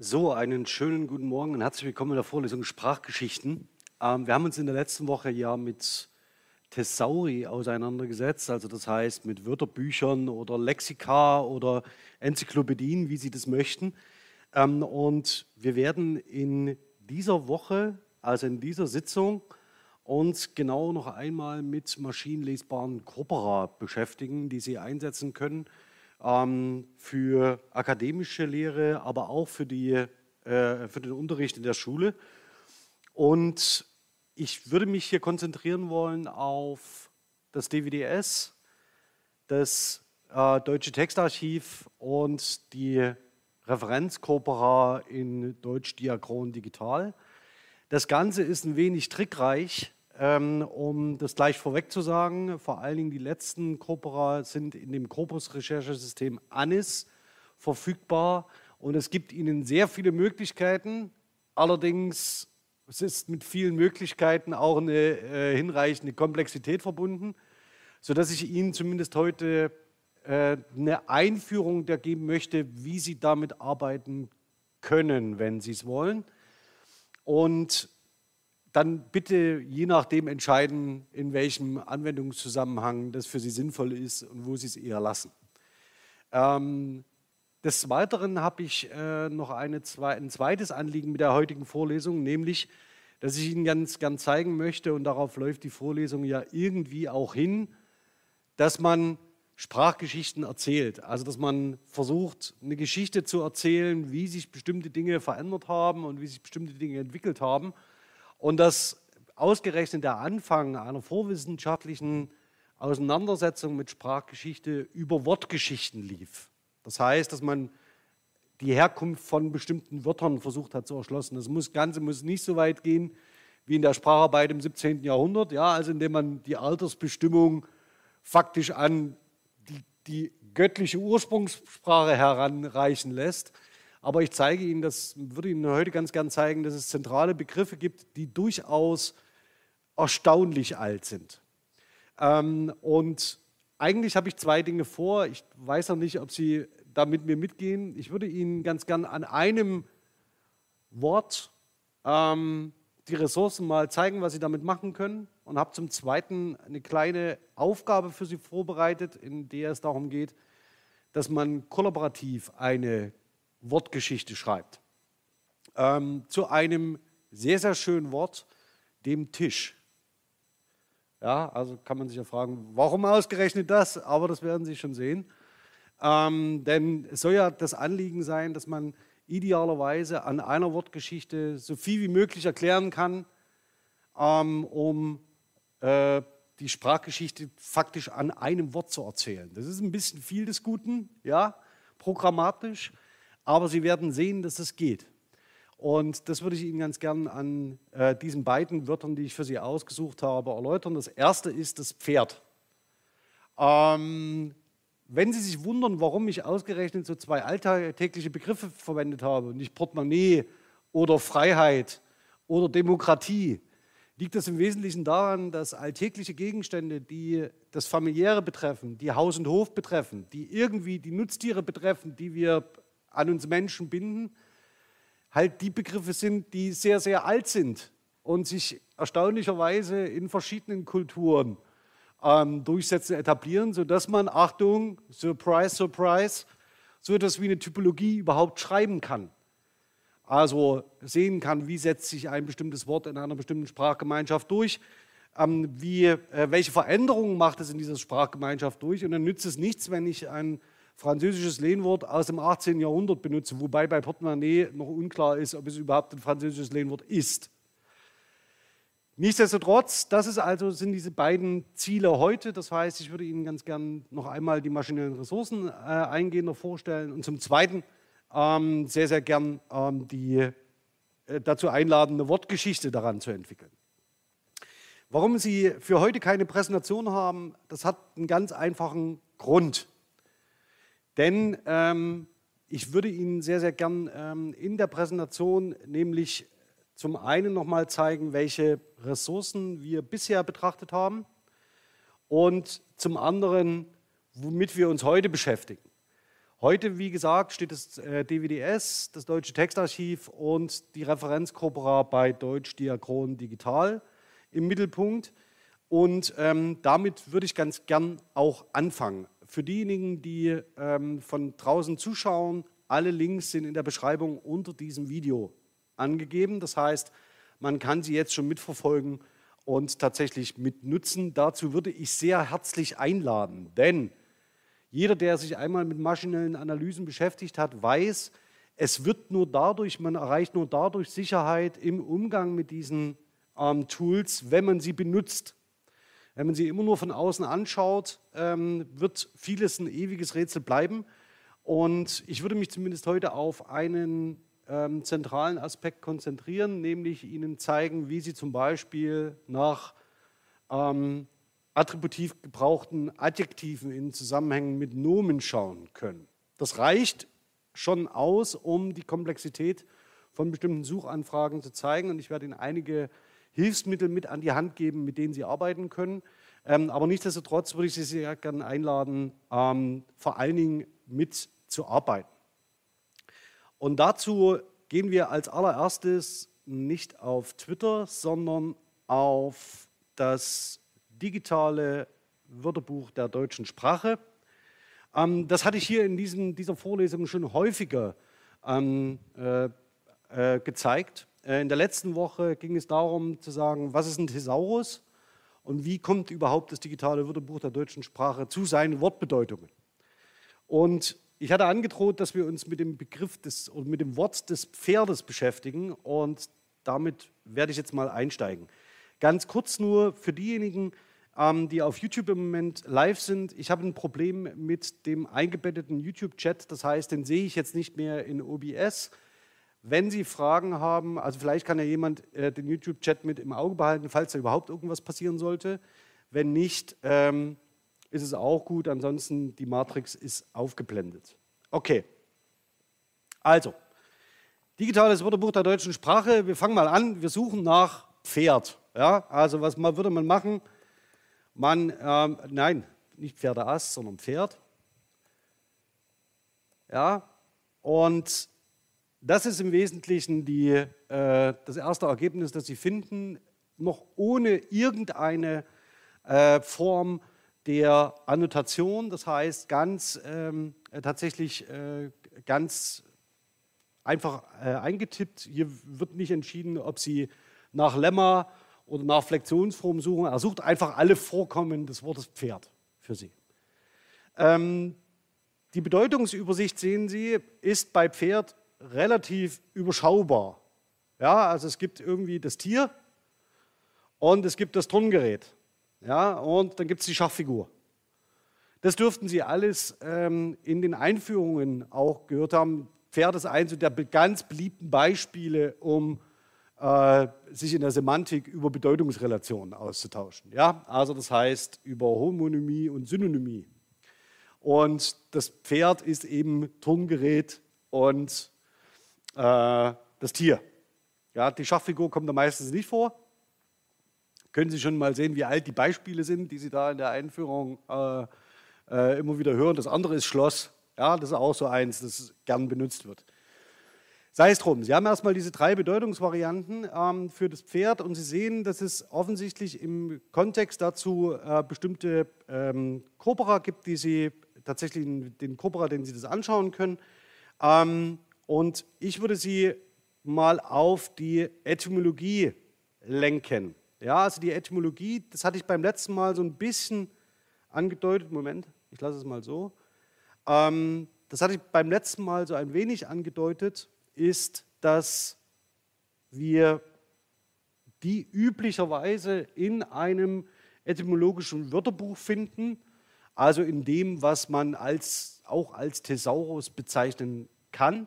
So, einen schönen guten Morgen und herzlich willkommen in der Vorlesung Sprachgeschichten. Ähm, wir haben uns in der letzten Woche ja mit Thesauri auseinandergesetzt, also das heißt mit Wörterbüchern oder Lexika oder Enzyklopädien, wie Sie das möchten. Ähm, und wir werden in dieser Woche, also in dieser Sitzung, uns genau noch einmal mit maschinenlesbaren Corpora beschäftigen, die Sie einsetzen können für akademische Lehre, aber auch für, die, äh, für den Unterricht in der Schule. Und ich würde mich hier konzentrieren wollen auf das DWDS, das äh, Deutsche Textarchiv und die Referenzkorpora in Deutsch Diachron Digital. Das Ganze ist ein wenig trickreich, ähm, um das gleich vorweg zu sagen, vor allen Dingen die letzten Corpora sind in dem Corpus-Recherchesystem ANIS verfügbar und es gibt ihnen sehr viele Möglichkeiten. Allerdings es ist mit vielen Möglichkeiten auch eine äh, hinreichende Komplexität verbunden, sodass ich Ihnen zumindest heute äh, eine Einführung der geben möchte, wie Sie damit arbeiten können, wenn Sie es wollen. Und dann bitte je nachdem entscheiden, in welchem Anwendungszusammenhang das für Sie sinnvoll ist und wo Sie es eher lassen. Ähm, des Weiteren habe ich äh, noch eine, zwei, ein zweites Anliegen mit der heutigen Vorlesung, nämlich, dass ich Ihnen ganz gern zeigen möchte, und darauf läuft die Vorlesung ja irgendwie auch hin, dass man Sprachgeschichten erzählt. Also dass man versucht, eine Geschichte zu erzählen, wie sich bestimmte Dinge verändert haben und wie sich bestimmte Dinge entwickelt haben und dass ausgerechnet der Anfang einer vorwissenschaftlichen Auseinandersetzung mit Sprachgeschichte über Wortgeschichten lief. Das heißt, dass man die Herkunft von bestimmten Wörtern versucht hat zu erschlossen. Das muss, Ganze muss nicht so weit gehen wie in der Spracharbeit im 17. Jahrhundert, ja, also indem man die Altersbestimmung faktisch an die, die göttliche Ursprungssprache heranreichen lässt, aber ich zeige Ihnen, das würde Ihnen heute ganz gern zeigen, dass es zentrale Begriffe gibt, die durchaus erstaunlich alt sind. Ähm, und eigentlich habe ich zwei Dinge vor. Ich weiß noch nicht, ob Sie da mit mir mitgehen. Ich würde Ihnen ganz gern an einem Wort ähm, die Ressourcen mal zeigen, was Sie damit machen können. Und habe zum Zweiten eine kleine Aufgabe für Sie vorbereitet, in der es darum geht, dass man kollaborativ eine Wortgeschichte schreibt. Ähm, zu einem sehr, sehr schönen Wort, dem Tisch. Ja, also kann man sich ja fragen, warum ausgerechnet das? Aber das werden Sie schon sehen. Ähm, denn es soll ja das Anliegen sein, dass man idealerweise an einer Wortgeschichte so viel wie möglich erklären kann, ähm, um äh, die Sprachgeschichte faktisch an einem Wort zu erzählen. Das ist ein bisschen viel des Guten, ja, programmatisch. Aber Sie werden sehen, dass es geht. Und das würde ich Ihnen ganz gern an äh, diesen beiden Wörtern, die ich für Sie ausgesucht habe, erläutern. Das erste ist das Pferd. Ähm, wenn Sie sich wundern, warum ich ausgerechnet so zwei alltägliche Begriffe verwendet habe, nicht Portemonnaie oder Freiheit oder Demokratie, liegt das im Wesentlichen daran, dass alltägliche Gegenstände, die das Familiäre betreffen, die Haus und Hof betreffen, die irgendwie die Nutztiere betreffen, die wir an uns Menschen binden, halt die Begriffe sind, die sehr, sehr alt sind und sich erstaunlicherweise in verschiedenen Kulturen ähm, durchsetzen, etablieren, sodass man, Achtung, Surprise, Surprise, so etwas wie eine Typologie überhaupt schreiben kann. Also sehen kann, wie setzt sich ein bestimmtes Wort in einer bestimmten Sprachgemeinschaft durch, ähm, wie, äh, welche Veränderungen macht es in dieser Sprachgemeinschaft durch. Und dann nützt es nichts, wenn ich ein französisches Lehnwort aus dem 18. Jahrhundert benutze, wobei bei Portemonnaie noch unklar ist, ob es überhaupt ein französisches Lehnwort ist. Nichtsdestotrotz, das ist also, sind diese beiden Ziele heute. Das heißt, ich würde Ihnen ganz gern noch einmal die maschinellen Ressourcen äh, eingehender vorstellen und zum Zweiten ähm, sehr, sehr gern ähm, die äh, dazu einladende Wortgeschichte daran zu entwickeln. Warum Sie für heute keine Präsentation haben, das hat einen ganz einfachen Grund. Denn ähm, ich würde Ihnen sehr, sehr gern ähm, in der Präsentation nämlich zum einen nochmal zeigen, welche Ressourcen wir bisher betrachtet haben und zum anderen, womit wir uns heute beschäftigen. Heute, wie gesagt, steht das äh, DWDS, das Deutsche Textarchiv und die Referenzkorpora bei Deutsch Diachron Digital im Mittelpunkt. Und ähm, damit würde ich ganz gern auch anfangen. Für diejenigen, die ähm, von draußen zuschauen, alle Links sind in der Beschreibung unter diesem Video angegeben. Das heißt, man kann sie jetzt schon mitverfolgen und tatsächlich mitnutzen. Dazu würde ich sehr herzlich einladen, denn jeder, der sich einmal mit maschinellen Analysen beschäftigt hat, weiß, es wird nur dadurch, man erreicht nur dadurch Sicherheit im Umgang mit diesen ähm, Tools, wenn man sie benutzt. Wenn man sie immer nur von außen anschaut, ähm, wird vieles ein ewiges Rätsel bleiben. Und ich würde mich zumindest heute auf einen ähm, zentralen Aspekt konzentrieren, nämlich Ihnen zeigen, wie Sie zum Beispiel nach ähm, attributiv gebrauchten Adjektiven in Zusammenhängen mit Nomen schauen können. Das reicht schon aus, um die Komplexität von bestimmten Suchanfragen zu zeigen. Und ich werde Ihnen einige Hilfsmittel mit an die Hand geben, mit denen Sie arbeiten können. Ähm, aber nichtsdestotrotz würde ich Sie sehr gerne einladen, ähm, vor allen Dingen mitzuarbeiten. Und dazu gehen wir als allererstes nicht auf Twitter, sondern auf das digitale Wörterbuch der deutschen Sprache. Ähm, das hatte ich hier in diesem, dieser Vorlesung schon häufiger ähm, äh, äh, gezeigt. Äh, in der letzten Woche ging es darum zu sagen, was ist ein Thesaurus und wie kommt überhaupt das digitale Wörterbuch der deutschen Sprache zu seinen Wortbedeutungen. Und ich hatte angedroht, dass wir uns mit dem Begriff des und mit dem Wort des Pferdes beschäftigen und damit werde ich jetzt mal einsteigen. Ganz kurz nur für diejenigen, ähm, die auf YouTube im Moment live sind. Ich habe ein Problem mit dem eingebetteten YouTube-Chat. Das heißt, den sehe ich jetzt nicht mehr in OBS. Wenn Sie Fragen haben, also vielleicht kann ja jemand äh, den YouTube-Chat mit im Auge behalten, falls da überhaupt irgendwas passieren sollte. Wenn nicht, ähm, ist es auch gut. Ansonsten, die Matrix ist aufgeblendet. Okay. Also, digitales Wörterbuch der deutschen Sprache. Wir fangen mal an. Wir suchen nach Pferd. Ja, also was man, würde man machen? Man, ähm, nein, nicht Pferdeass, sondern Pferd. Ja, und das ist im Wesentlichen die, äh, das erste Ergebnis, das Sie finden, noch ohne irgendeine äh, Form der Annotation. Das heißt, ganz ähm, tatsächlich äh, ganz einfach äh, eingetippt. Hier wird nicht entschieden, ob Sie nach Lemma oder nach Flexionsform suchen. Er sucht einfach alle Vorkommen des Wortes Pferd für Sie. Ähm, die Bedeutungsübersicht, sehen Sie, ist bei Pferd relativ überschaubar. Ja, also es gibt irgendwie das Tier und es gibt das Turngerät. Ja, und dann gibt es die Schachfigur. Das dürften Sie alles ähm, in den Einführungen auch gehört haben. Pferd ist eines der ganz beliebten Beispiele, um äh, sich in der Semantik über Bedeutungsrelationen auszutauschen. Ja? Also das heißt über Homonymie und Synonymie. Und das Pferd ist eben Turngerät und äh, das Tier. Ja, die Schachfigur kommt da meistens nicht vor. Können Sie schon mal sehen, wie alt die Beispiele sind, die Sie da in der Einführung äh, äh, immer wieder hören. Das andere ist Schloss. Ja, das ist auch so eins, das gern benutzt wird. Sei es drum, Sie haben erstmal diese drei Bedeutungsvarianten ähm, für das Pferd und Sie sehen, dass es offensichtlich im Kontext dazu äh, bestimmte ähm, Corpora gibt, die Sie tatsächlich den Corpora, den Sie das anschauen können. Ähm, und ich würde Sie mal auf die Etymologie lenken. Ja, also die Etymologie, das hatte ich beim letzten Mal so ein bisschen angedeutet. Moment, ich lasse es mal so. Ähm, das hatte ich beim letzten Mal so ein wenig angedeutet ist, dass wir die üblicherweise in einem etymologischen Wörterbuch finden, also in dem, was man als, auch als Thesaurus bezeichnen kann.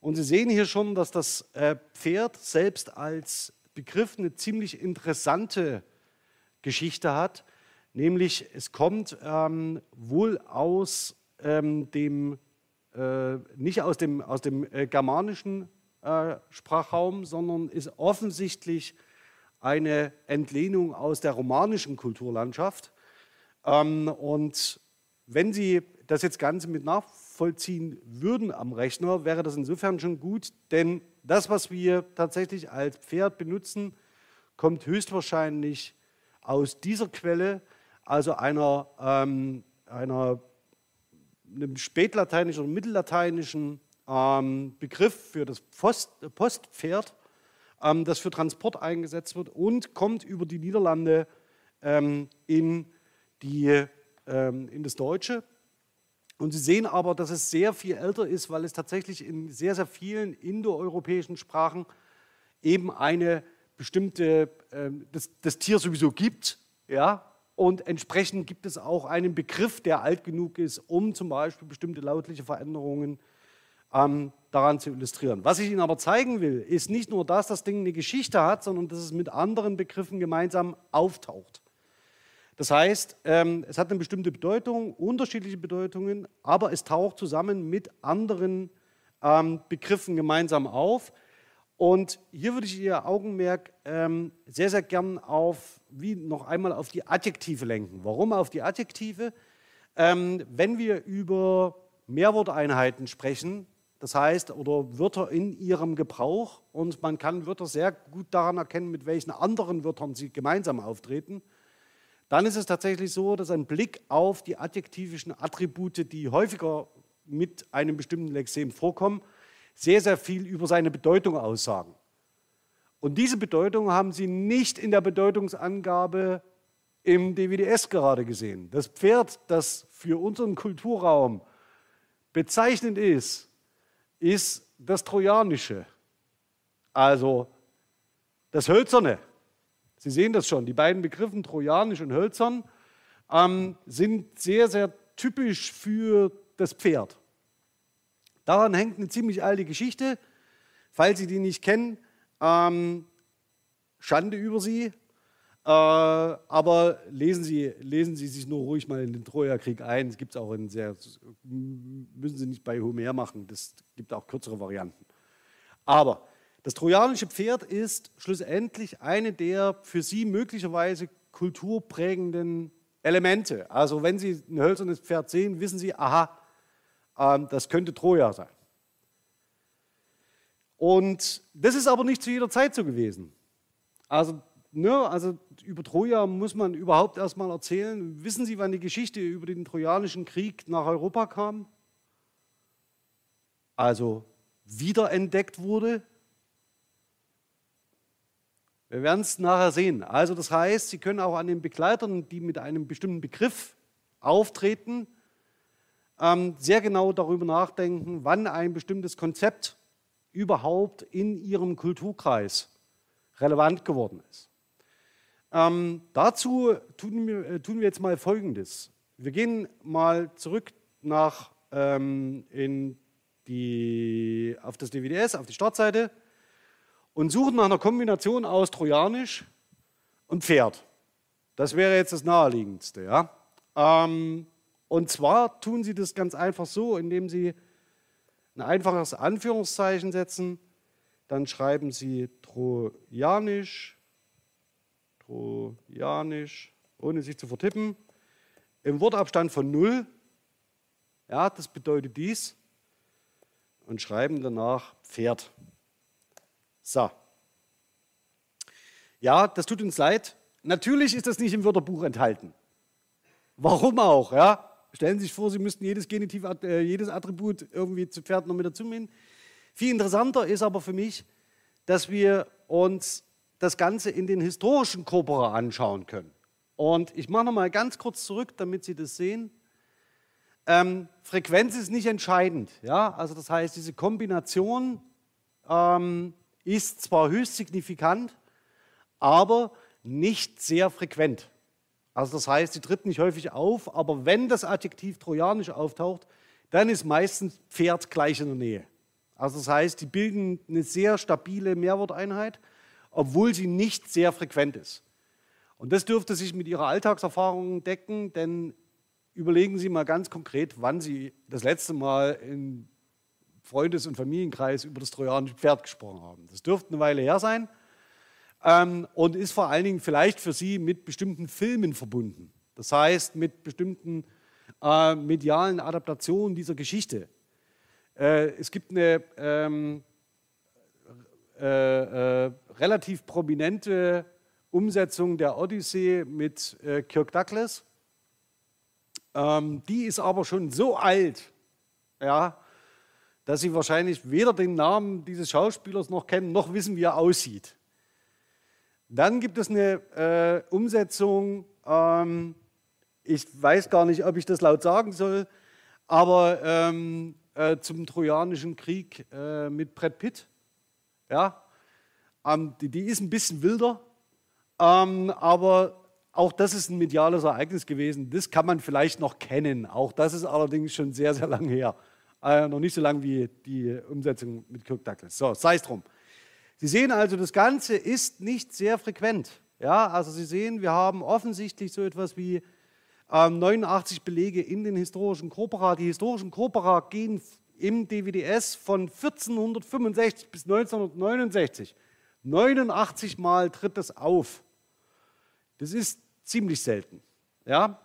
Und Sie sehen hier schon, dass das äh, Pferd selbst als Begriff eine ziemlich interessante Geschichte hat, nämlich es kommt ähm, wohl aus ähm, dem äh, nicht aus dem, aus dem äh, germanischen äh, Sprachraum, sondern ist offensichtlich eine Entlehnung aus der romanischen Kulturlandschaft. Ähm, und wenn Sie das jetzt Ganze mit nach nachvollziehen würden am Rechner, wäre das insofern schon gut, denn das, was wir tatsächlich als Pferd benutzen, kommt höchstwahrscheinlich aus dieser Quelle, also einer, ähm, einer einem spätlateinischen oder mittellateinischen ähm, Begriff für das Post, Postpferd, ähm, das für Transport eingesetzt wird und kommt über die Niederlande ähm, in, die, ähm, in das Deutsche. Und Sie sehen aber, dass es sehr viel älter ist, weil es tatsächlich in sehr, sehr vielen indoeuropäischen Sprachen eben eine bestimmte, äh, das, das Tier sowieso gibt, ja, und entsprechend gibt es auch einen Begriff, der alt genug ist, um zum Beispiel bestimmte lautliche Veränderungen ähm, daran zu illustrieren. Was ich Ihnen aber zeigen will, ist nicht nur, dass das Ding eine Geschichte hat, sondern dass es mit anderen Begriffen gemeinsam auftaucht. Das heißt, ähm, es hat eine bestimmte Bedeutung, unterschiedliche Bedeutungen, aber es taucht zusammen mit anderen ähm, Begriffen gemeinsam auf. Und hier würde ich Ihr Augenmerk ähm, sehr, sehr gern auf, wie noch einmal auf die Adjektive lenken. Warum auf die Adjektive? Ähm, wenn wir über Mehrworteinheiten sprechen, das heißt, oder Wörter in ihrem Gebrauch, und man kann Wörter sehr gut daran erkennen, mit welchen anderen Wörtern sie gemeinsam auftreten, dann ist es tatsächlich so, dass ein Blick auf die adjektivischen Attribute, die häufiger mit einem bestimmten Lexem vorkommen, sehr, sehr viel über seine Bedeutung aussagen. Und diese Bedeutung haben Sie nicht in der Bedeutungsangabe im DWDS gerade gesehen. Das Pferd, das für unseren Kulturraum bezeichnend ist, ist das Trojanische, also das Hölzerne. Sie sehen das schon, die beiden Begriffe Trojanisch und Hölzern ähm, sind sehr, sehr typisch für das Pferd. Daran hängt eine ziemlich alte Geschichte. Falls Sie die nicht kennen, ähm, Schande über Sie. Äh, aber lesen Sie, lesen Sie sich nur ruhig mal in den Trojakrieg ein. Es gibt es auch in sehr, müssen Sie nicht bei Homer machen, das gibt auch kürzere Varianten. Aber das trojanische Pferd ist schlussendlich eine der für Sie möglicherweise kulturprägenden Elemente. Also wenn Sie ein hölzernes Pferd sehen, wissen Sie, aha, ähm, das könnte Troja sein. Und das ist aber nicht zu jeder Zeit so gewesen. Also, ne, also über Troja muss man überhaupt erstmal erzählen. Wissen Sie, wann die Geschichte über den Trojanischen Krieg nach Europa kam? Also wiederentdeckt wurde? Wir werden es nachher sehen. Also das heißt, Sie können auch an den Begleitern, die mit einem bestimmten Begriff auftreten, ähm, sehr genau darüber nachdenken, wann ein bestimmtes Konzept überhaupt in ihrem Kulturkreis relevant geworden ist. Ähm, dazu tun wir, äh, tun wir, jetzt mal Folgendes. Wir gehen mal zurück nach, ähm, in die, auf das DVDS, auf die Startseite und suchen nach einer Kombination aus Trojanisch und Pferd. Das wäre jetzt das Naheliegendste. Ja? Ähm, und zwar tun sie das ganz einfach so, indem sie ein einfaches Anführungszeichen setzen, dann schreiben sie Trojanisch, Trojanisch, ohne sich zu vertippen, im Wortabstand von 0. Ja, das bedeutet dies. Und schreiben danach Pferd. So. Ja, das tut uns leid. Natürlich ist das nicht im Wörterbuch enthalten. Warum auch, ja? Stellen Sie sich vor, Sie müssten jedes Genitiv, äh, jedes Attribut irgendwie zu Pferd noch mit dazu nehmen. Viel interessanter ist aber für mich, dass wir uns das Ganze in den historischen Corpora anschauen können. Und ich mache noch mal ganz kurz zurück, damit Sie das sehen. Ähm, Frequenz ist nicht entscheidend. Ja? Also das heißt, diese Kombination ähm, ist zwar höchst signifikant, aber nicht sehr frequent. Also das heißt, sie tritt nicht häufig auf, aber wenn das Adjektiv trojanisch auftaucht, dann ist meistens Pferd gleich in der Nähe. Also das heißt, die bilden eine sehr stabile Mehrworteinheit, obwohl sie nicht sehr frequent ist. Und das dürfte sich mit Ihrer Alltagserfahrung decken, denn überlegen Sie mal ganz konkret, wann Sie das letzte Mal im Freundes- und Familienkreis über das trojanische Pferd gesprochen haben. Das dürfte eine Weile her sein ähm, und ist vor allen Dingen vielleicht für Sie mit bestimmten Filmen verbunden. Das heißt, mit bestimmten äh, medialen Adaptation dieser Geschichte. Äh, es gibt eine ähm, äh, äh, relativ prominente Umsetzung der Odyssee mit äh, Kirk Douglas. Ähm, die ist aber schon so alt, ja, dass Sie wahrscheinlich weder den Namen dieses Schauspielers noch kennen, noch wissen, wie er aussieht. Dann gibt es eine äh, Umsetzung, ähm, ich weiß gar nicht, ob ich das laut sagen soll, aber ähm, äh, zum Trojanischen Krieg äh, mit Brad Pitt. Ja, ähm, die, die, ist ein bisschen wilder, ähm, aber auch das ist ein mediales Ereignis gewesen. Das kann man vielleicht noch kennen. Auch das ist allerdings schon sehr, sehr lange her. Äh, noch nicht so lange wie die Umsetzung mit Kirk Douglas. So, sei es drum. Sie sehen also, das Ganze ist nicht sehr frequent. Ja, also Sie sehen, wir haben offensichtlich so etwas wie ähm, 89 Belege in den historischen Corpora. Die historischen Corpora gehen im DWDS von 1465 bis 1969. 89 Mal tritt das auf. Das ist ziemlich selten. Ja?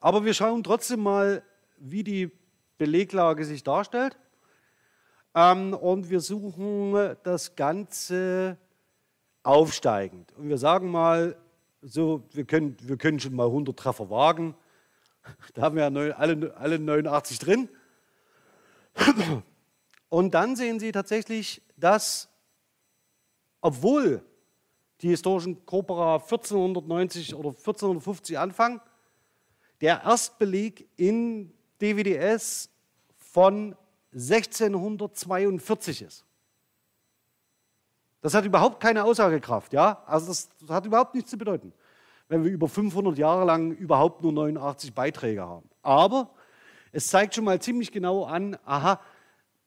Aber wir schauen trotzdem mal, wie die Beleglage sich darstellt. Ähm, und wir suchen das Ganze aufsteigend. Und wir sagen mal, so, wir können, wir können schon mal 100 Treffer wagen. Da haben wir ja alle, alle 89 drin. Und dann sehen Sie tatsächlich, dass, obwohl die historischen Corpora 1490 oder 1450 anfangen, der Erstbeleg in DWDS von 1642 ist. Das hat überhaupt keine Aussagekraft, ja? Also das, hat überhaupt nichts zu bedeuten, wenn wir über 500 Jahre lang überhaupt nur 89 Beiträge haben. Aber es zeigt schon mal ziemlich genau an, aha,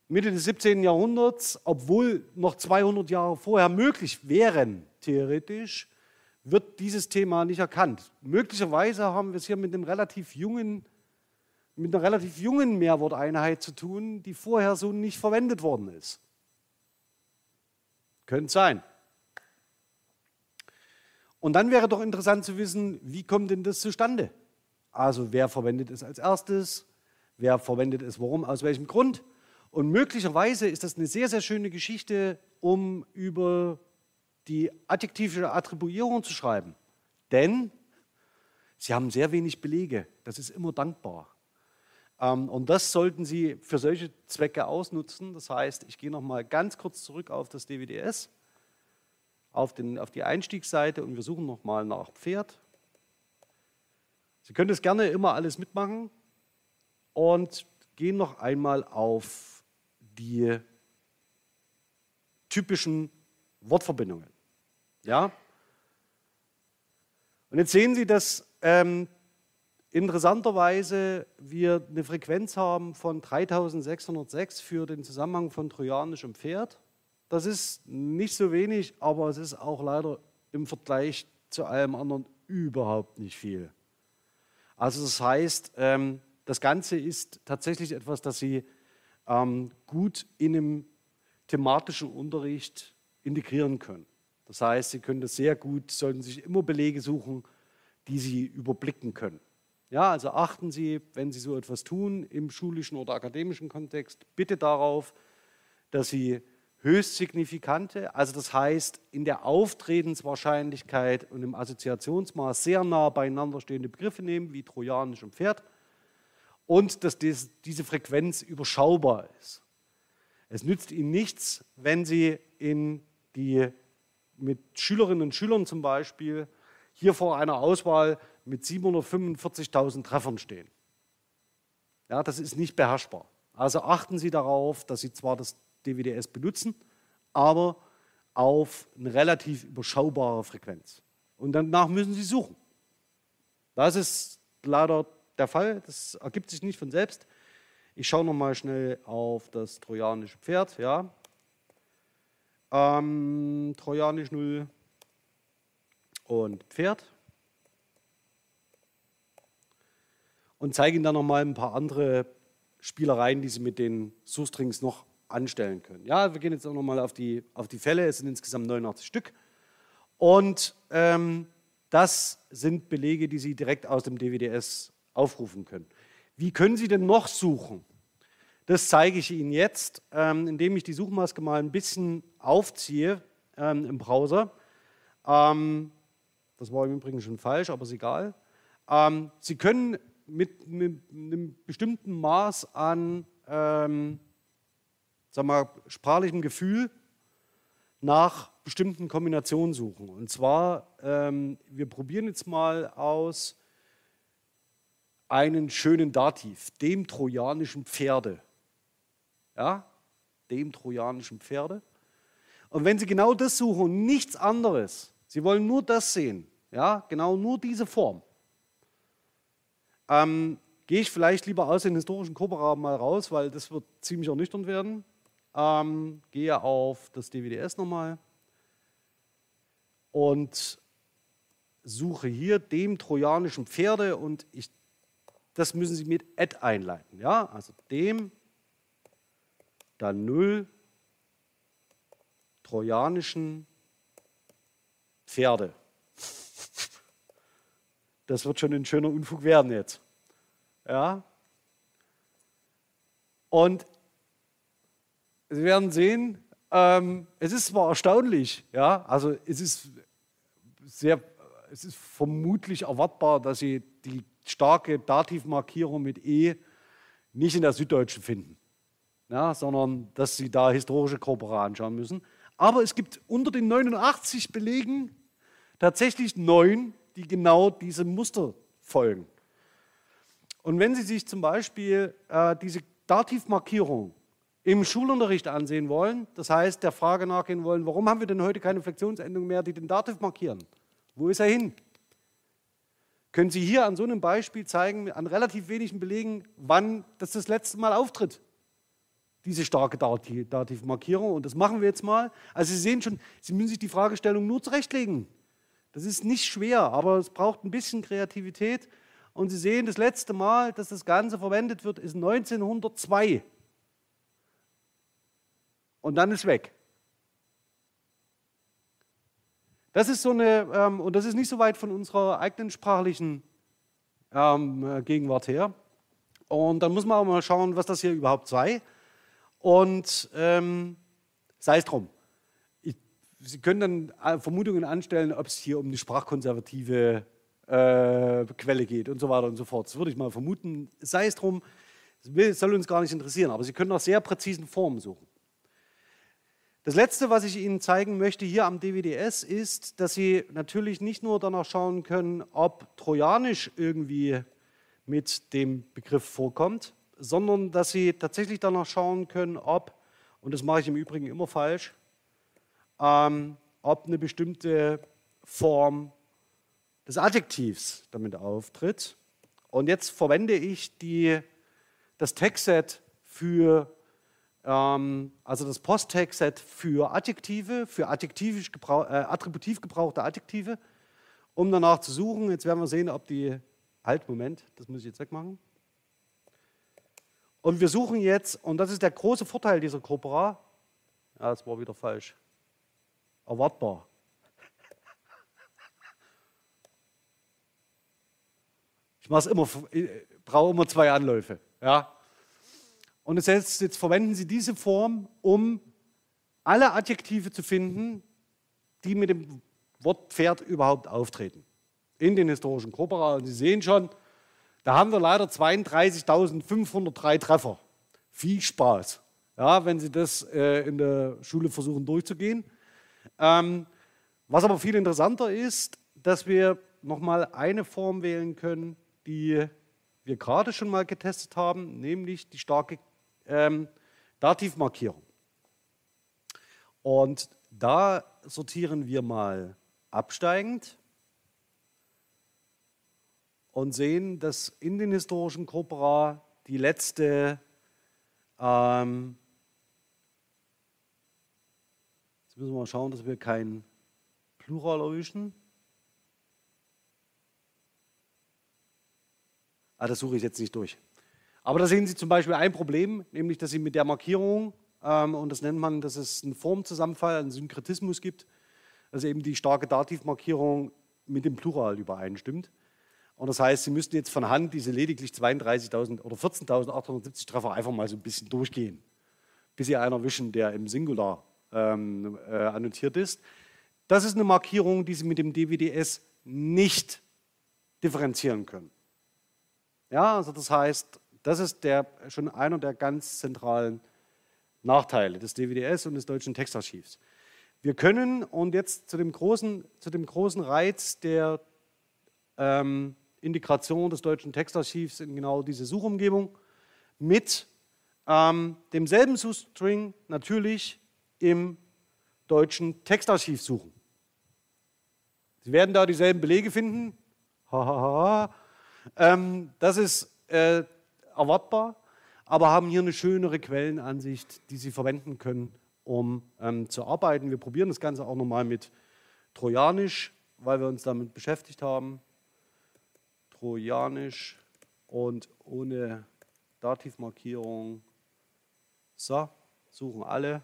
Mitte des 17. Jahrhunderts, obwohl noch 200 Jahre vorher möglich wären, theoretisch, wird dieses Thema nicht erkannt. Möglicherweise haben wir es hier mit, einem relativ jungen, mit einer relativ jungen Mehrworteinheit zu tun, die vorher so nicht verwendet worden ist. Könnte sein. Und dann wäre doch interessant zu wissen, wie kommt denn das zustande? Also wer verwendet es als erstes? Wer verwendet es warum? Aus welchem Grund? Und möglicherweise ist das eine sehr, sehr schöne Geschichte, um über die adjektive Attribuierung zu schreiben. Denn sie haben sehr wenig Belege. Das ist immer dankbar. Ähm, und das sollten Sie für solche Zwecke ausnutzen. Das heißt, ich gehe noch mal ganz kurz zurück auf das DWDS, auf, den, auf die Einstiegsseite und wir suchen noch mal nach Pferd. Sie können das gerne immer alles mitmachen und gehen noch einmal auf die typischen Wortverbindungen. Ja? Und jetzt sehen Sie, dass ähm, interessanterweise wir eine Frequenz haben von 3606 für den Zusammenhang von trojanischem Pferd. Das ist nicht so wenig, aber es ist auch leider im Vergleich zu allem anderen überhaupt nicht viel. Also das heißt, ähm, das Ganze ist tatsächlich etwas, das Sie ähm, gut in einem thematischen Unterricht integrieren können. Das heißt, Sie können das sehr gut, sollten sich immer Belege suchen, die Sie überblicken können. Ja, also achten Sie, wenn Sie so etwas tun im schulischen oder akademischen Kontext, bitte darauf, dass Sie höchst signifikante, also das heißt in der Auftretenswahrscheinlichkeit und im Assoziationsmaß sehr nah beieinander stehende Begriffe nehmen, wie trojanisch und Pferd, und dass diese Frequenz überschaubar ist. Es nützt Ihnen nichts, wenn Sie in die, mit Schülerinnen und Schülern zum Beispiel hier vor einer Auswahl mit 745.000 Treffern stehen. Ja, das ist nicht beherrschbar. Also achten Sie darauf, dass Sie zwar das DWDS benutzen, aber auf eine relativ überschaubare Frequenz. Und danach müssen Sie suchen. Das ist leider der Fall. Das ergibt sich nicht von selbst. Ich schaue noch mal schnell auf das trojanische Pferd. Ja. Ähm, Trojanisch 0 und Pferd. Und zeige Ihnen dann noch mal ein paar andere Spielereien, die Sie mit den Suchstrings noch anstellen können. Ja, wir gehen jetzt auch noch mal auf die, auf die Fälle. Es sind insgesamt 89 Stück. Und ähm, das sind Belege, die Sie direkt aus dem DWDS aufrufen können. Wie können Sie denn noch suchen? Das zeige ich Ihnen jetzt, ähm, indem ich die Suchmaske mal ein bisschen aufziehe ähm, im Browser. Ähm, das war im Übrigen schon falsch, aber ist egal. Ähm, Sie können mit, mit, einem bestimmten Maß an ähm, sag mal, sprachlichem Gefühl nach bestimmten Kombinationen suchen. Und zwar, ähm, wir probieren jetzt mal aus einen schönen Dativ, dem trojanischen Pferde. Ja, dem trojanischen Pferde. Und wenn Sie genau das suchen und nichts anderes, Sie wollen nur das sehen, ja, genau nur diese Form, ähm, gehe ich vielleicht lieber aus den historischen Kooperaben mal raus, weil das wird ziemlich ernüchternd werden. Ähm, gehe auf das DWDS nochmal und suche hier dem trojanischen Pferde und ich, das müssen Sie mit add einleiten. Ja? Also dem, dann 0, trojanischen Pferde. Das wird schon ein schöner Unfug werden jetzt. Ja? Und Sie werden sehen, ähm, es ist zwar erstaunlich, ja, also es ist sehr, es ist vermutlich erwartbar, dass Sie die starke Dativmarkierung mit E nicht in der Süddeutschen finden, ja, sondern dass Sie da historische Korpora anschauen müssen. Aber es gibt unter den 89 Belegen tatsächlich neun, die genau diesem Muster folgen. Und wenn Sie sich zum Beispiel äh, diese Dativmarkierung im Schulunterricht ansehen wollen, das heißt der Frage nachgehen wollen, warum haben wir denn heute keine Flexionsendung mehr, die den Dativ markieren? Wo ist er hin? Können Sie hier an so einem Beispiel zeigen, an relativ wenigen Belegen, wann das das letzte Mal auftritt? Diese starke Dativmarkierung. Und das machen wir jetzt mal. Also Sie sehen schon, Sie müssen sich die Fragestellung nur zurechtlegen. Das ist nicht schwer, aber es braucht ein bisschen Kreativität. Und Sie sehen, das letzte Mal, dass das Ganze verwendet wird, ist 1902 und dann ist weg. Das ist so eine, ähm, und das ist nicht so weit von unserer eigenen sprachlichen ähm, äh, Gegenwart her. Und dann muss man auch mal schauen, was das hier überhaupt sei. Und ähm, sei es drum. Sie können dann äh, Vermutungen anstellen, ob es hier um eine sprachkonservative äh, Quelle geht und so weiter und so fort. Das würde ich mal vermuten. Sei es drum, es soll uns gar nicht interessieren, aber Sie können nach sehr präzisen Formen suchen. Das Letzte, was ich Ihnen zeigen möchte hier am DWDS, ist, dass Sie natürlich nicht nur danach schauen können, ob Trojanisch irgendwie mit dem Begriff vorkommt, sondern dass Sie tatsächlich danach schauen können, ob, und das mache ich im Übrigen immer falsch, ähm, ob eine bestimmte Form des Adjektivs damit auftritt. Und jetzt verwende ich die, das Textset für ähm, also das Post-Tag-Set für Adjektive, für adjektivisch gebrauch, äh, attributiv gebrauchte Adjektive, um danach zu suchen. Jetzt werden wir sehen, ob die. Halt, Moment, das muss ich jetzt wegmachen. Und wir suchen jetzt, und das ist der große Vorteil dieser Corpora. Ja, das war wieder falsch. Erwartbar. Ich mache immer, brauche immer zwei Anläufe. Ja? Und das jetzt verwenden Sie diese Form, um alle Adjektive zu finden, die mit dem Wort Pferd überhaupt auftreten. In den historischen Corpora. Und Sie sehen schon, da haben wir leider 32.503 Treffer. Viel Spaß, ja, wenn Sie das äh, in der Schule versuchen durchzugehen. Ähm, was aber viel interessanter ist, dass wir nochmal eine Form wählen können, die wir gerade schon mal getestet haben, nämlich die starke ähm, Dativmarkierung. Und da sortieren wir mal absteigend und sehen, dass in den historischen Corpora die letzte ähm, Jetzt müssen wir mal schauen, dass wir kein Plural erwischen. Ah, das suche ich jetzt nicht durch. Aber da sehen Sie zum Beispiel ein Problem, nämlich dass Sie mit der Markierung, ähm, und das nennt man, dass es einen Formzusammenfall, einen Synkretismus gibt, dass eben die starke Dativmarkierung mit dem Plural übereinstimmt. Und das heißt, Sie müssten jetzt von Hand diese lediglich 32.000 oder 14.870 Treffer einfach mal so ein bisschen durchgehen, bis Sie einen erwischen, der im Singular ähm, äh, annotiert ist. Das ist eine Markierung, die Sie mit dem DWDS nicht differenzieren können. Ja, also das heißt, das ist der, schon einer der ganz zentralen Nachteile des DWDS und des deutschen Textarchivs. Wir können, und jetzt zu dem großen, zu dem großen Reiz der ähm, Integration des deutschen Textarchivs in genau diese Suchumgebung, mit ähm, demselben Suchstring natürlich im deutschen Textarchiv suchen. Sie werden da dieselben Belege finden. ähm, das ist äh, erwartbar, aber haben hier eine schönere Quellenansicht, die Sie verwenden können, um ähm, zu arbeiten. Wir probieren das Ganze auch nochmal mit Trojanisch, weil wir uns damit beschäftigt haben. Trojanisch und ohne Dativmarkierung. So, suchen alle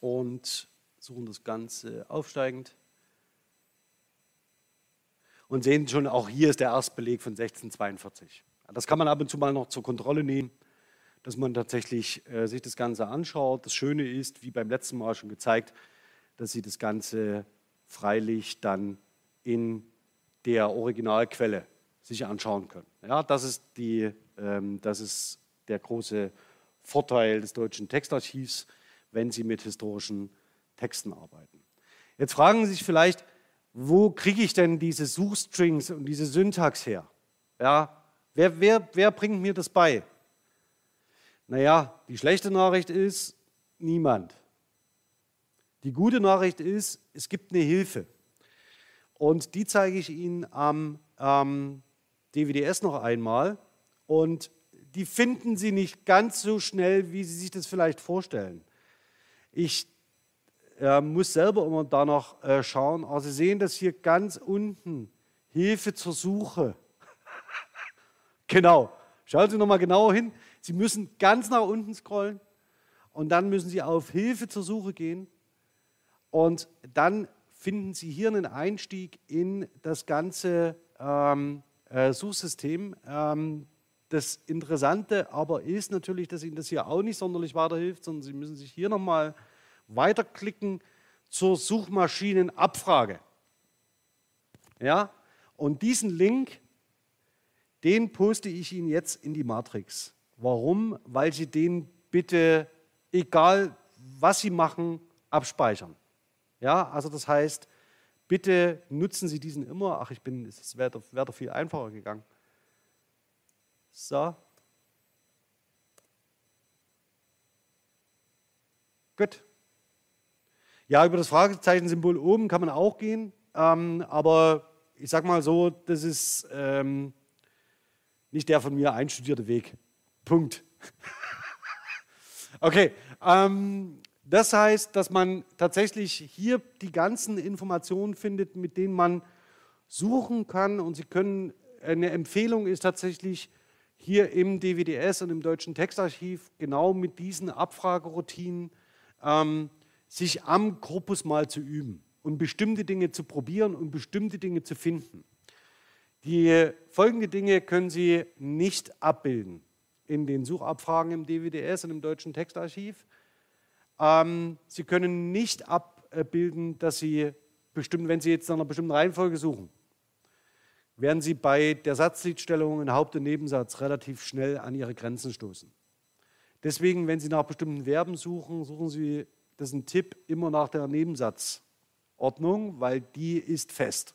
und suchen das Ganze aufsteigend. Und sehen schon, auch hier ist der Erstbeleg von 1642. Das kann man ab und zu mal noch zur Kontrolle nehmen, dass man tatsächlich äh, sich das Ganze anschaut. Das Schöne ist, wie beim letzten Mal schon gezeigt, dass Sie das Ganze freilich dann in der Originalquelle sich anschauen können. Ja, das, ist die, ähm, das ist der große Vorteil des deutschen Textarchivs, wenn Sie mit historischen Texten arbeiten. Jetzt fragen Sie sich vielleicht, wo kriege ich denn diese Suchstrings und diese Syntax her? Ja, wer, wer, wer bringt mir das bei? Naja, die schlechte Nachricht ist, niemand. Die gute Nachricht ist, es gibt eine Hilfe. Und die zeige ich Ihnen am ähm, DVDS noch einmal. Und die finden Sie nicht ganz so schnell, wie Sie sich das vielleicht vorstellen. Ich äh, muss selber immer danach äh, schauen. Aber Sie sehen das hier ganz unten. Hilfe zur Suche. genau. Schauen Sie nochmal genauer hin. Sie müssen ganz nach unten scrollen und dann müssen Sie auf Hilfe zur Suche gehen. Und dann finden Sie hier einen Einstieg in das ganze ähm, äh, Suchsystem. Ähm, das Interessante aber ist natürlich, dass Ihnen das hier auch nicht sonderlich weiterhilft, sondern Sie müssen sich hier nochmal weiterklicken zur Suchmaschinenabfrage. Ja? Und diesen Link, den poste ich Ihnen jetzt in die Matrix. Warum? Weil Sie den bitte, egal was Sie machen, abspeichern. Ja, also das heißt, bitte nutzen Sie diesen immer. Ach, ich bin, es wäre wär doch viel einfacher gegangen. So. Gut. Ja, über das Fragezeichensymbol oben kann man auch gehen, ähm, aber ich sage mal so, das ist ähm, nicht der von mir einstudierte Weg. Punkt. okay, ähm, das heißt, dass man tatsächlich hier die ganzen Informationen findet, mit denen man suchen kann. Und Sie können, eine Empfehlung ist tatsächlich hier im DWDS und im Deutschen Textarchiv genau mit diesen Abfrageroutinen ähm, sich am Korpus mal zu üben und bestimmte Dinge zu probieren und bestimmte Dinge zu finden. Die folgenden Dinge können Sie nicht abbilden in den Suchabfragen im DWDS und im Deutschen Textarchiv. Ähm, Sie können nicht abbilden, dass Sie bestimmt, wenn Sie jetzt nach einer bestimmten Reihenfolge suchen, werden Sie bei der Satzliedstellung in Haupt- und Nebensatz relativ schnell an Ihre Grenzen stoßen. Deswegen, wenn Sie nach bestimmten Verben suchen, suchen Sie, das ist ein Tipp, immer nach der Nebensatzordnung, weil die ist fest.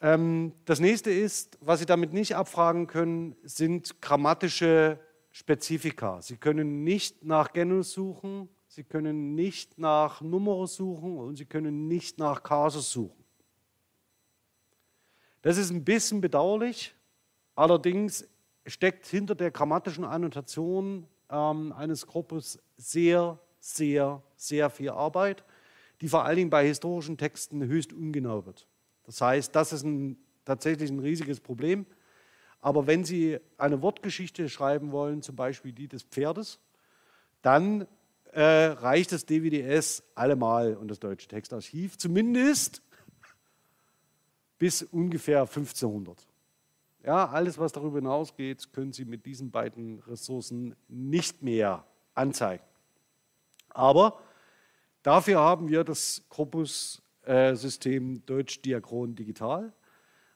Ähm, das nächste ist, was Sie damit nicht abfragen können, sind grammatische Spezifika. Sie können nicht nach Genus suchen, Sie können nicht nach Numerus suchen und Sie können nicht nach Kasus suchen. Das ist ein bisschen bedauerlich, allerdings steckt hinter der grammatischen Annotation ähm, eines Korpus sehr, sehr, sehr viel Arbeit, die vor allen Dingen bei historischen Texten höchst ungenau wird. Das heißt, das ist ein, tatsächlich ein riesiges Problem. Aber wenn Sie eine Wortgeschichte schreiben wollen, zum Beispiel die des Pferdes, dann äh, reicht das DWDS allemal und das Deutsche Textarchiv zumindest bis ungefähr 1500. Ja, alles, was darüber hinausgeht, können Sie mit diesen beiden Ressourcen nicht mehr anzeigen. Aber dafür haben wir das Corpus-System Deutsch Diachron Digital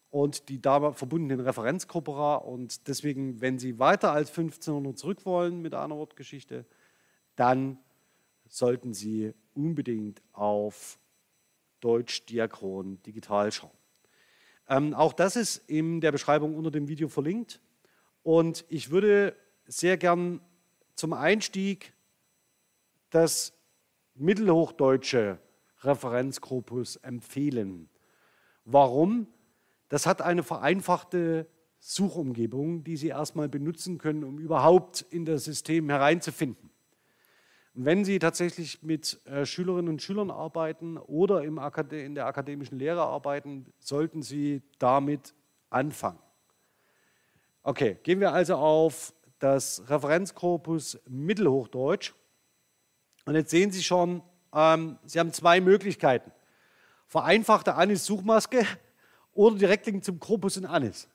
und die damit verbundenen Referenzkorpora. Und deswegen, wenn Sie weiter als 1500 zurück wollen mit einer Wortgeschichte, dann sollten Sie unbedingt auf Deutsch Diachron Digital schauen. Ähm, auch das ist in der Beschreibung unter dem Video verlinkt. Und ich würde sehr gern zum Einstieg das mittelhochdeutsche Referenzkorpus empfehlen. Warum? Das hat eine vereinfachte Suchumgebung, die Sie erstmal benutzen können, um überhaupt in das System hereinzufinden. Wenn Sie tatsächlich mit äh, Schülerinnen und Schülern arbeiten oder in der akademischen Lehre arbeiten, sollten Sie damit anfangen. Okay, gehen wir also auf das Referenzkorpus Mittelhochdeutsch. Und jetzt sehen Sie schon, ähm, Sie haben zwei Möglichkeiten. Vereinfachte Anis-Suchmaske oder direkt zum Korpus in Anis.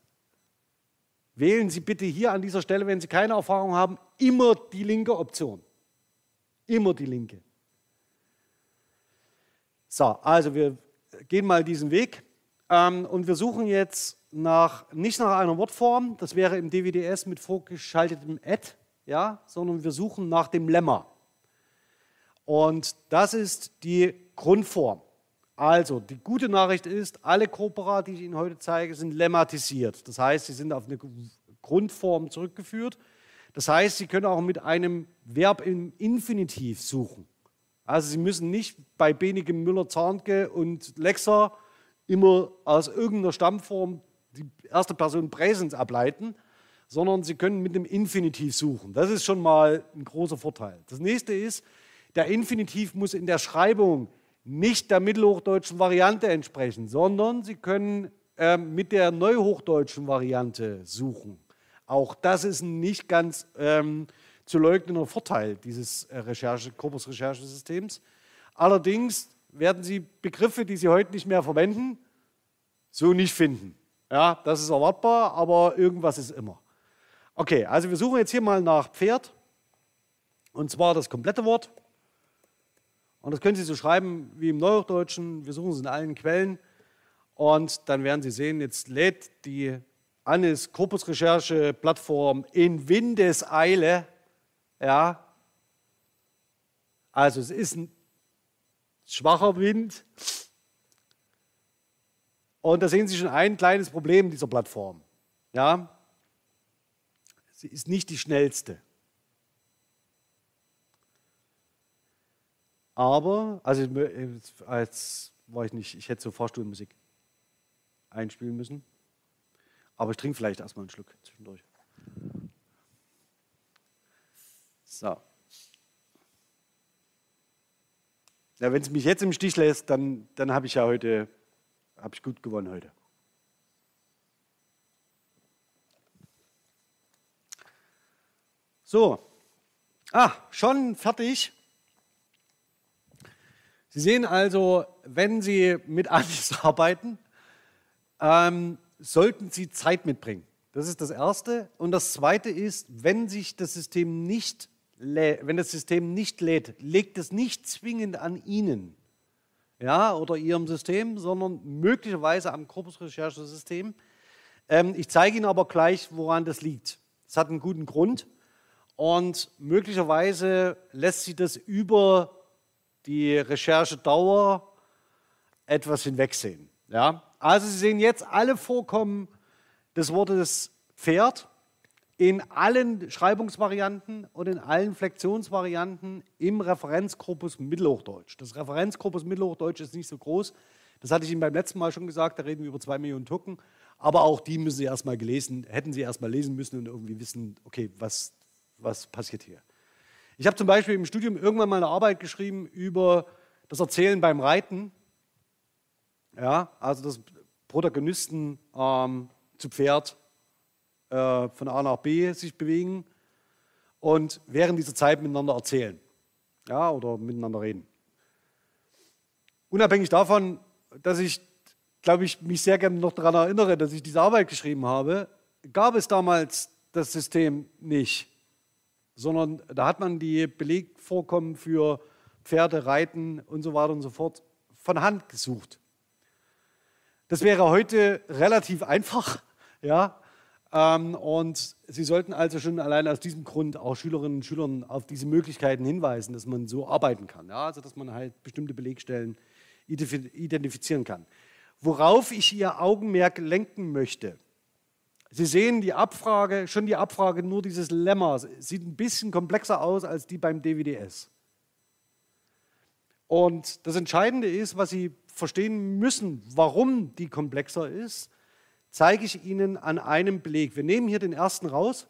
Wählen Sie bitte hier an dieser Stelle, wenn Sie keine Erfahrung haben, immer die linke Option. Immer die linke. So, also wir gehen mal diesen Weg ähm, und wir suchen jetzt nach, nicht nach einer Wortform, das wäre im DWDS mit vorgeschaltetem Add, ja, sondern wir suchen nach dem Lemma. Und das ist die Grundform. Also, die gute Nachricht ist, alle Corpora, die ich Ihnen heute zeige, sind lemmatisiert. Das heißt, sie sind auf eine Grundform zurückgeführt. Das heißt, Sie können auch mit einem Verb im Infinitiv suchen. Also Sie müssen nicht bei Benigem Müller-Zahnke und Lexer immer aus irgendeiner Stammform die erste Person Präsens ableiten, sondern Sie können mit dem Infinitiv suchen. Das ist schon mal ein großer Vorteil. Das nächste ist, der Infinitiv muss in der Schreibung nicht der mittelhochdeutschen Variante entsprechen, sondern Sie können äh, mit der neuhochdeutschen Variante suchen. Auch das ist ein nicht ganz ähm, zu leugnender Vorteil dieses äh, Recherche, Korpus-Recherchesystems. Allerdings werden Sie Begriffe, die Sie heute nicht mehr verwenden, so nicht finden. Ja, das ist erwartbar, aber irgendwas ist immer. Okay, also wir suchen jetzt hier mal nach Pferd. Und zwar das komplette Wort. Und das können Sie so schreiben wie im Neuhochdeutschen. Wir suchen es in allen Quellen. Und dann werden Sie sehen, jetzt lädt die Annes Korpusrecherche-Plattform in Windeseile. Ja. Also es ist ein schwacher Wind. Und da sehen Sie schon ein kleines Problem dieser Plattform. Ja. Sie ist nicht die schnellste. Aber, also als war ich nicht, ich hätte so Fahrstuhlmusik einspielen müssen. Aber ich trinke vielleicht erstmal einen Schluck zwischendurch. So. Ja, wenn es mich jetzt im Stich lässt, dann, dann habe ich ja heute, habe ich gut gewonnen heute. So. Ah, schon fertig. Sie sehen also, wenn Sie mit Anis arbeiten, ähm, sollten Sie Zeit mitbringen. Das ist das Erste. Und das Zweite ist, wenn sich das System nicht, wenn das System nicht lädt, legt es nicht zwingend an Ihnen ja, oder Ihrem System, sondern möglicherweise am Korpusrecherchesystem. Ähm, ich zeige Ihnen aber gleich, woran das liegt. Es hat einen guten Grund und möglicherweise lässt sich das über die Recherchedauer etwas hinwegsehen. Ja? Also Sie sehen jetzt alle Vorkommen des Wortes Pferd in allen Schreibungsvarianten und in allen Flexionsvarianten im Referenzkorpus Mittelhochdeutsch. Das Referenzkorpus Mittelhochdeutsch ist nicht so groß. Das hatte ich Ihnen beim letzten Mal schon gesagt, da reden wir über zwei Millionen Token. Aber auch die müssen Sie erstmal gelesen, hätten Sie erstmal lesen müssen und irgendwie wissen, okay, was, was passiert hier. Ich habe zum Beispiel im Studium irgendwann mal eine Arbeit geschrieben über das Erzählen beim Reiten. Ja, also dass Protagonisten ähm, zu Pferd äh, von A nach B sich bewegen und während dieser Zeit miteinander erzählen ja, oder miteinander reden. Unabhängig davon, dass ich glaube ich, mich sehr gerne noch daran erinnere, dass ich diese Arbeit geschrieben habe, gab es damals das System nicht, sondern da hat man die Belegvorkommen für Pferde, Reiten und so weiter und so fort von Hand gesucht. Das wäre heute relativ einfach, ja. Ähm, und Sie sollten also schon allein aus diesem Grund auch Schülerinnen und Schülern auf diese Möglichkeiten hinweisen, dass man so arbeiten kann. Ja? Also dass man halt bestimmte Belegstellen identifizieren kann. Worauf ich Ihr Augenmerk lenken möchte. Sie sehen die Abfrage, schon die Abfrage, nur dieses Lemma, sieht ein bisschen komplexer aus als die beim DWDS. Und das Entscheidende ist, was Sie verstehen müssen, warum die komplexer ist, zeige ich Ihnen an einem Beleg. Wir nehmen hier den ersten raus.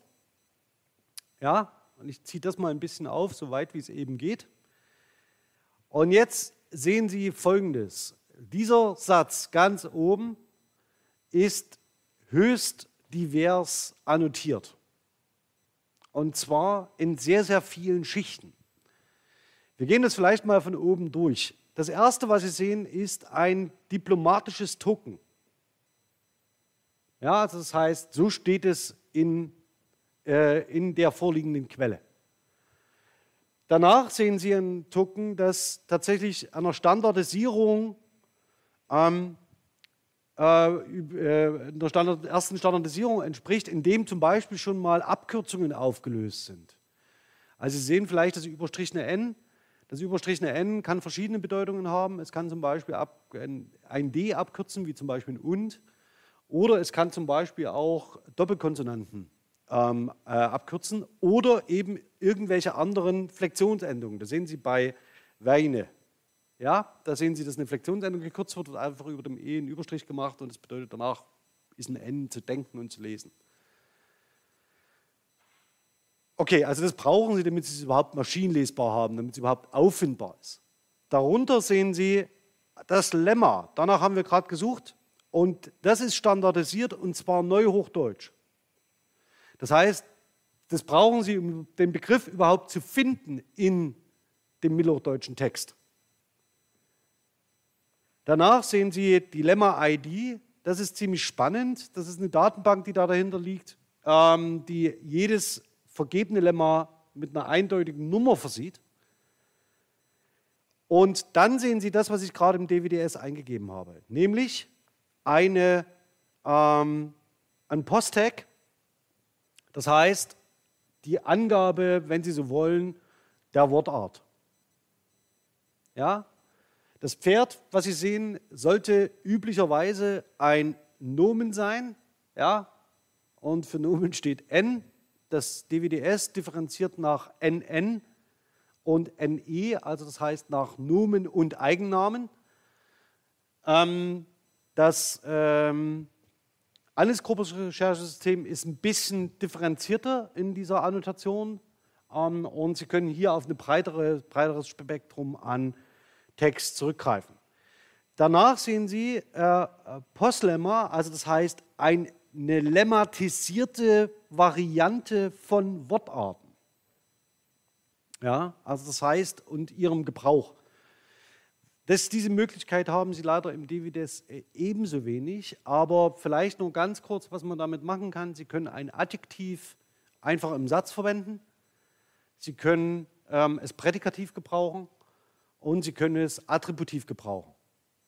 Ja, und ich ziehe das mal ein bisschen auf, so weit wie es eben geht. Und jetzt sehen Sie Folgendes. Dieser Satz ganz oben ist höchst divers annotiert. Und zwar in sehr, sehr vielen Schichten. Wir gehen das vielleicht mal von oben durch. Das erste, was Sie sehen, ist ein diplomatisches Token. Ja, also das heißt, so steht es in, äh, in der vorliegenden Quelle. Danach sehen Sie ein Token, das tatsächlich einer Standardisierung, ähm, äh, äh, Standard, ersten Standardisierung entspricht, in dem zum Beispiel schon mal Abkürzungen aufgelöst sind. Also Sie sehen vielleicht das überstrichene N das überstrichene N kann verschiedene Bedeutungen haben. Es kann zum Beispiel ein D abkürzen, wie zum Beispiel ein und. Oder es kann zum Beispiel auch Doppelkonsonanten ähm, äh, abkürzen oder eben irgendwelche anderen Flexionsendungen. Das sehen Sie bei Weine. Ja, da sehen Sie, dass eine Flexionsendung gekürzt wird, wird einfach über dem E ein Überstrich gemacht und das bedeutet danach ist ein N zu denken und zu lesen. Okay, also das brauchen Sie, damit Sie es überhaupt maschinenlesbar haben, damit es überhaupt auffindbar ist. Darunter sehen Sie das Lemma. Danach haben wir gerade gesucht. Und das ist standardisiert und zwar Neuhochdeutsch. Das heißt, das brauchen Sie, um den Begriff überhaupt zu finden in dem mittelhochdeutschen Text. Danach sehen Sie die Lemma-ID. Das ist ziemlich spannend. Das ist eine Datenbank, die da dahinter liegt, ähm, die jedes vergebene Lemma mit einer eindeutigen Nummer versieht. Und dann sehen Sie das, was ich gerade im DWDS eingegeben habe, nämlich eine, ähm, ein Posttag, das heißt die Angabe, wenn Sie so wollen, der Wortart. Ja? Das Pferd, was Sie sehen, sollte üblicherweise ein Nomen sein. Ja? Und für Nomen steht N das DWDS differenziert nach NN und NE, also das heißt nach Nomen und Eigennamen. Ähm, das ähm, Recherchesystem ist ein bisschen differenzierter in dieser Annotation ähm, und Sie können hier auf ein breitere, breiteres Spektrum an Text zurückgreifen. Danach sehen Sie äh, Postlemma, also das heißt ein eine lemmatisierte Variante von Wortarten. Ja, also das heißt, und ihrem Gebrauch. Das, diese Möglichkeit haben Sie leider im DVDS äh, ebenso wenig, aber vielleicht nur ganz kurz, was man damit machen kann. Sie können ein Adjektiv einfach im Satz verwenden, Sie können ähm, es prädikativ gebrauchen und Sie können es attributiv gebrauchen.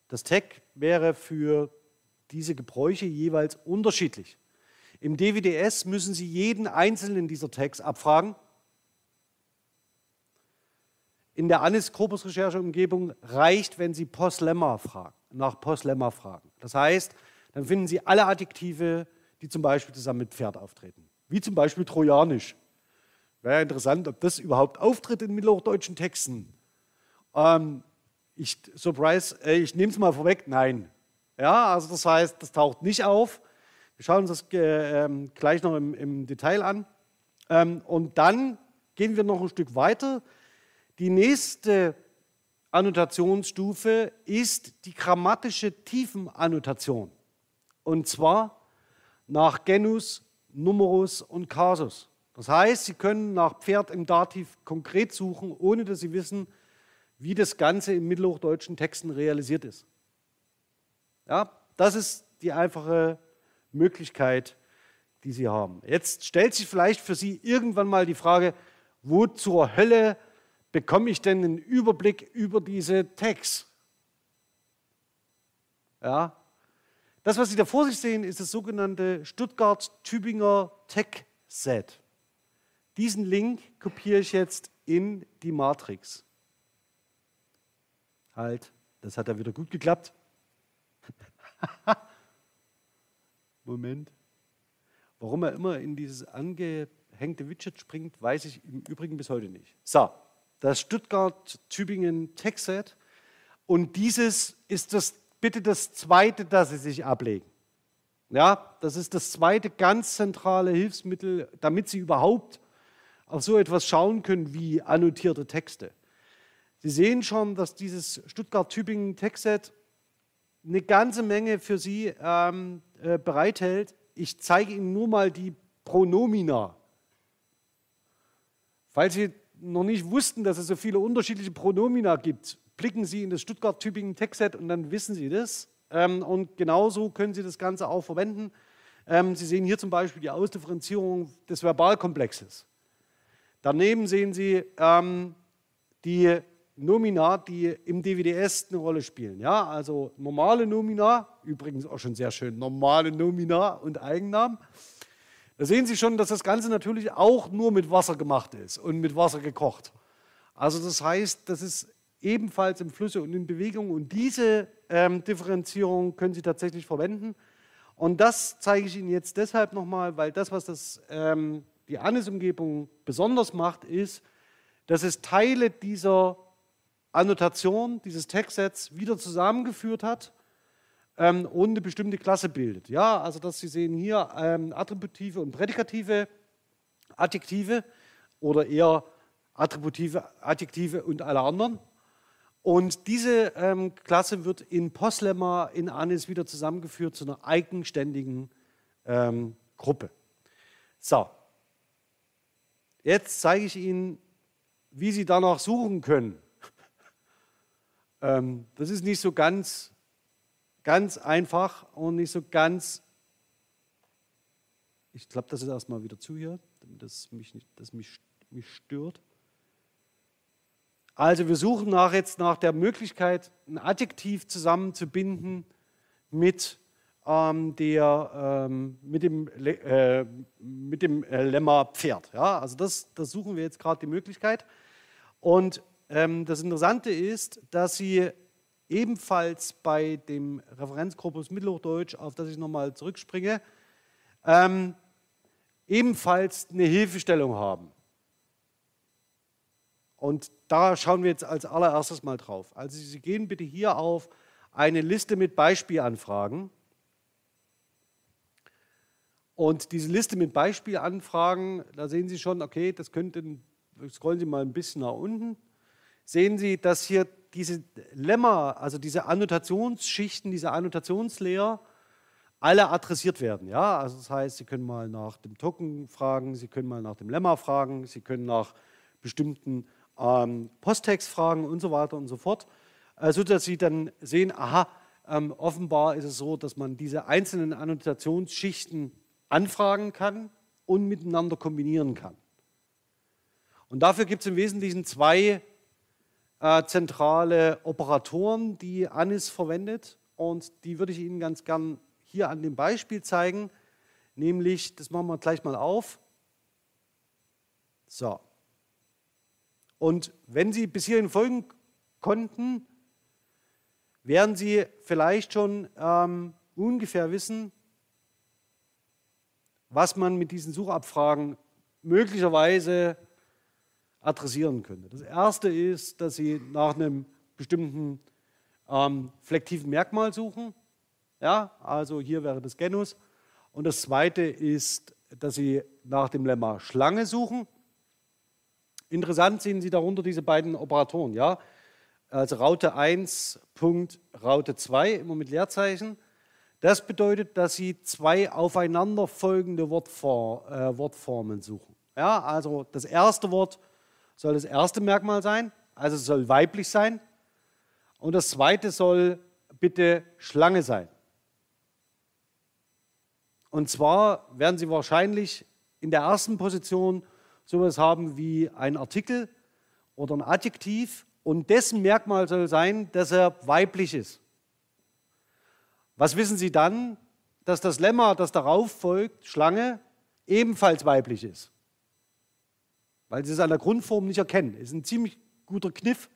Das Tag wäre für diese Gebräuche jeweils unterschiedlich. Im DWDS müssen Sie jeden einzelnen dieser Tags abfragen. In der Anis Corpus Recherche Umgebung reicht, wenn Sie Postlemma fragen, nach Postlemma fragen. Das heißt, dann finden Sie alle Adjektive, die zum Beispiel zusammen mit Pferd auftreten. Wie zum Beispiel Trojanisch. Wäre interessant, ob das überhaupt auftritt in mittelhochdeutschen Texten. Ähm, ich, Surprise, äh, ich nehme es mal vorweg, nein. Ja, also das heißt, das taucht nicht auf. Wir schauen uns das äh, ähm, gleich noch im, im Detail an. Ähm, und dann gehen wir noch ein Stück weiter. Die nächste Annotationsstufe ist die grammatische Tiefenannotation. Und zwar nach Genus, Numerus und Kasus. Das heißt, Sie können nach Pferd im Dativ konkret suchen, ohne dass Sie wissen, wie das Ganze in mittelhochdeutschen Texten realisiert ist. Ja, das ist die einfache Möglichkeit, die Sie haben. Jetzt stellt sich vielleicht für Sie irgendwann mal die Frage, wo zur Hölle bekomme ich denn einen Überblick über diese Tags? Ja, das, was Sie da vor sich sehen, ist das sogenannte Stuttgart-Tübinger Tech-Set. Diesen Link kopiere ich jetzt in die Matrix. Halt, das hat ja wieder gut geklappt. Moment. Warum er immer in dieses angehängte Widget springt, weiß ich im Übrigen bis heute nicht. So, das Stuttgart-Tübingen Tech-Set. Und dieses ist das, bitte das zweite, das Sie sich ablegen. Ja, das ist das zweite ganz zentrale Hilfsmittel, damit Sie überhaupt auf so etwas schauen können wie annotierte Texte. Sie sehen schon, dass dieses Stuttgart-Tübingen Tech-Set eine ganze Menge für Sie ähm, äh, bereithält. Ich zeige Ihnen nur mal die Pronomina. Falls Sie noch nicht wussten, dass es so viele unterschiedliche Pronomina gibt, blicken Sie in das Stuttgart-Tübingen Textset und dann wissen Sie das. Ähm, und genauso können Sie das Ganze auch verwenden. Ähm, Sie sehen hier zum Beispiel die Ausdifferenzierung des Verbalkomplexes. Daneben sehen Sie ähm, die Nomina, die im DWDS eine Rolle spielen. Ja, also normale Nomina, übrigens auch schon sehr schön, normale Nomina und Eigennamen. Da sehen Sie schon, dass das Ganze natürlich auch nur mit Wasser gemacht ist und mit Wasser gekocht. Also das heißt, das ist ebenfalls im Flusse und in Bewegung und diese ähm, Differenzierung können Sie tatsächlich verwenden. Und das zeige ich Ihnen jetzt deshalb nochmal, weil das, was das, ähm, die ANIS-Umgebung besonders macht, ist, dass es Teile dieser Annotation dieses Textsets wieder zusammengeführt hat ähm, und eine bestimmte Klasse bildet. Ja, also dass Sie sehen hier ähm, attributive und prädikative Adjektive oder eher attributive Adjektive und alle anderen. Und diese ähm, Klasse wird in Postlemma in Anis wieder zusammengeführt zu einer eigenständigen ähm, Gruppe. So, jetzt zeige ich Ihnen, wie Sie danach suchen können. Ähm, das ist nicht so ganz, ganz einfach und nicht so ganz. Ich klappe das jetzt erstmal wieder zu hier, damit das mich, nicht, das mich, mich stört. Also wir suchen nach jetzt nach der Möglichkeit, ein Adjektiv zusammenzubinden mit, ähm, der, ähm, mit dem, äh, mit dem äh, Lemma Pferd. Ja, also das, das suchen wir jetzt gerade die Möglichkeit. Und das Interessante ist, dass Sie ebenfalls bei dem Referenzkorpus Mittelhochdeutsch, auf das ich nochmal zurückspringe, ähm, ebenfalls eine Hilfestellung haben. Und da schauen wir jetzt als allererstes mal drauf. Also Sie gehen bitte hier auf eine Liste mit Beispielanfragen. Und diese Liste mit Beispielanfragen, da sehen Sie schon, okay, das könnten, scrollen Sie mal ein bisschen nach unten sehen Sie, dass hier diese Lemma, also diese Annotationsschichten, diese Annotationslayer, alle adressiert werden. Ja? Also das heißt, Sie können mal nach dem Token fragen, Sie können mal nach dem Lemma fragen, Sie können nach bestimmten ähm, Posttext fragen und so weiter und so fort, äh, sodass Sie dann sehen, aha, ähm, offenbar ist es so, dass man diese einzelnen Annotationsschichten anfragen kann und miteinander kombinieren kann. Und dafür gibt es im Wesentlichen zwei äh, zentrale Operatoren, die Anis verwendet. Und die würde ich Ihnen ganz gern hier an dem Beispiel zeigen. Nämlich, das machen wir gleich mal auf. So. Und wenn Sie bis hierhin folgen konnten, werden Sie vielleicht schon ähm, ungefähr wissen, was man mit diesen Suchabfragen möglicherweise adressieren könnte. Das erste ist, dass Sie nach einem bestimmten ähm, flektiven Merkmal suchen. Ja, also hier wäre das Genus. Und das zweite ist, dass Sie nach dem Lemma Schlange suchen. Interessant sehen Sie darunter diese beiden Operatoren. Ja? Also Raute 1, Punkt, Raute 2, immer mit Leerzeichen. Das bedeutet, dass Sie zwei aufeinanderfolgende Wortfor äh, Wortformen suchen. Ja, also das erste Wort soll das erste Merkmal sein, also es soll weiblich sein. Und das zweite soll bitte Schlange sein. Und zwar werden Sie wahrscheinlich in der ersten Position sowas haben wie ein Artikel oder ein Adjektiv und dessen Merkmal soll sein, dass er weiblich ist. Was wissen Sie dann? Dass das Lemma, das darauf folgt, Schlange, ebenfalls weiblich ist. Weil Sie es an der Grundform nicht erkennen. Das ist ein ziemlich guter Kniff,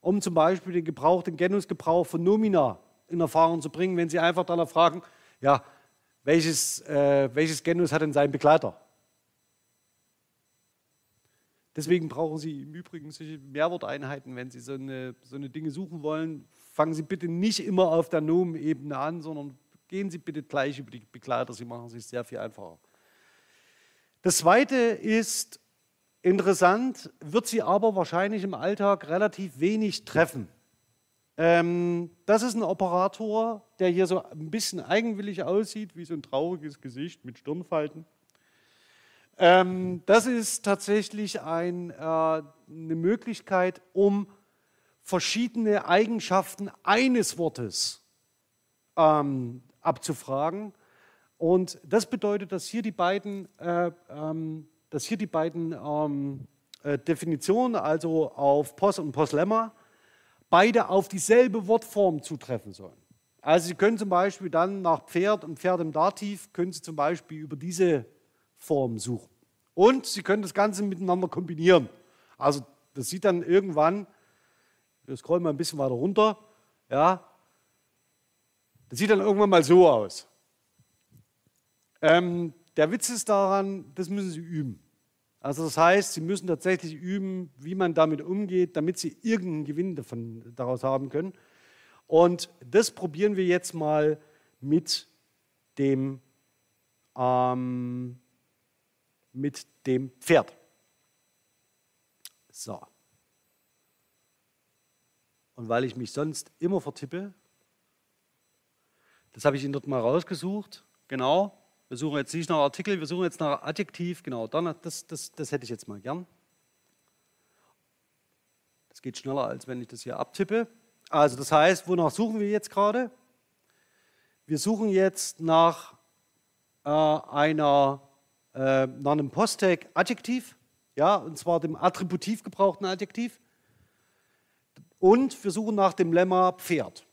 um zum Beispiel den Gebrauch, den Genusgebrauch von Nomina in Erfahrung zu bringen, wenn Sie einfach danach fragen, ja, welches, äh, welches Genus hat denn sein Begleiter? Deswegen brauchen Sie im Übrigen solche Mehrworteinheiten, wenn Sie so eine, so eine Dinge suchen wollen. Fangen Sie bitte nicht immer auf der Nomenebene an, sondern gehen Sie bitte gleich über die Begleiter. Sie machen es sich sehr viel einfacher. Das Zweite ist interessant, wird Sie aber wahrscheinlich im Alltag relativ wenig treffen. Ähm, das ist ein Operator, der hier so ein bisschen eigenwillig aussieht, wie so ein trauriges Gesicht mit Stirnfalten. Ähm, das ist tatsächlich ein, äh, eine Möglichkeit, um verschiedene Eigenschaften eines Wortes ähm, abzufragen. Und das bedeutet, dass hier die beiden, äh, ähm, dass hier die beiden ähm, äh, Definitionen, also auf Pos und Poslemma, beide auf dieselbe Wortform zutreffen sollen. Also Sie können zum Beispiel dann nach Pferd und Pferd im Dativ, können Sie zum Beispiel über diese Form suchen. Und Sie können das Ganze miteinander kombinieren. Also das sieht dann irgendwann, wir scrollen mal ein bisschen weiter runter, ja, das sieht dann irgendwann mal so aus. Ähm, der Witz ist daran, das müssen Sie üben. Also das heißt, Sie müssen tatsächlich üben, wie man damit umgeht, damit Sie irgendeinen Gewinn davon, daraus haben können. Und das probieren wir jetzt mal mit dem ähm, mit dem Pferd. So. Und weil ich mich sonst immer vertippe, das habe ich Ihnen dort mal rausgesucht. Genau. Wir suchen jetzt nicht nach Artikel, wir suchen jetzt nach Adjektiv. Genau, dann, das, das, das hätte ich jetzt mal gern. Das geht schneller, als wenn ich das hier abtippe. Also das heißt, wonach suchen wir jetzt gerade? Wir suchen jetzt nach äh, einer äh, nach einem Posttag Adjektiv, ja, und zwar dem attributiv gebrauchten Adjektiv. Und wir suchen nach dem Lemma Pferd.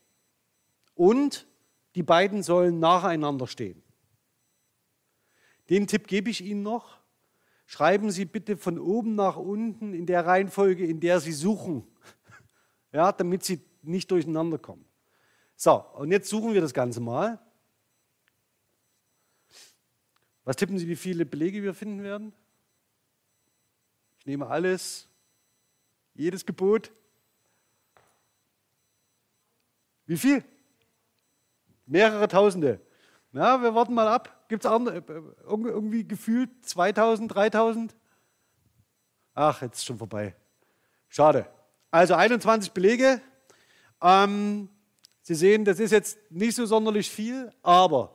Und die beiden sollen nacheinander stehen. Den Tipp gebe ich Ihnen noch. Schreiben Sie bitte von oben nach unten in der Reihenfolge, in der Sie suchen, ja, damit Sie nicht durcheinander kommen. So, und jetzt suchen wir das Ganze mal. Was tippen Sie, wie viele Belege wir finden werden? Ich nehme alles, jedes Gebot. Wie viel? Mehrere Tausende. Na, wir warten mal ab. Gibt es äh, irgendwie gefühlt 2000, 3000? Ach, jetzt ist schon vorbei. Schade. Also 21 Belege. Ähm, Sie sehen, das ist jetzt nicht so sonderlich viel, aber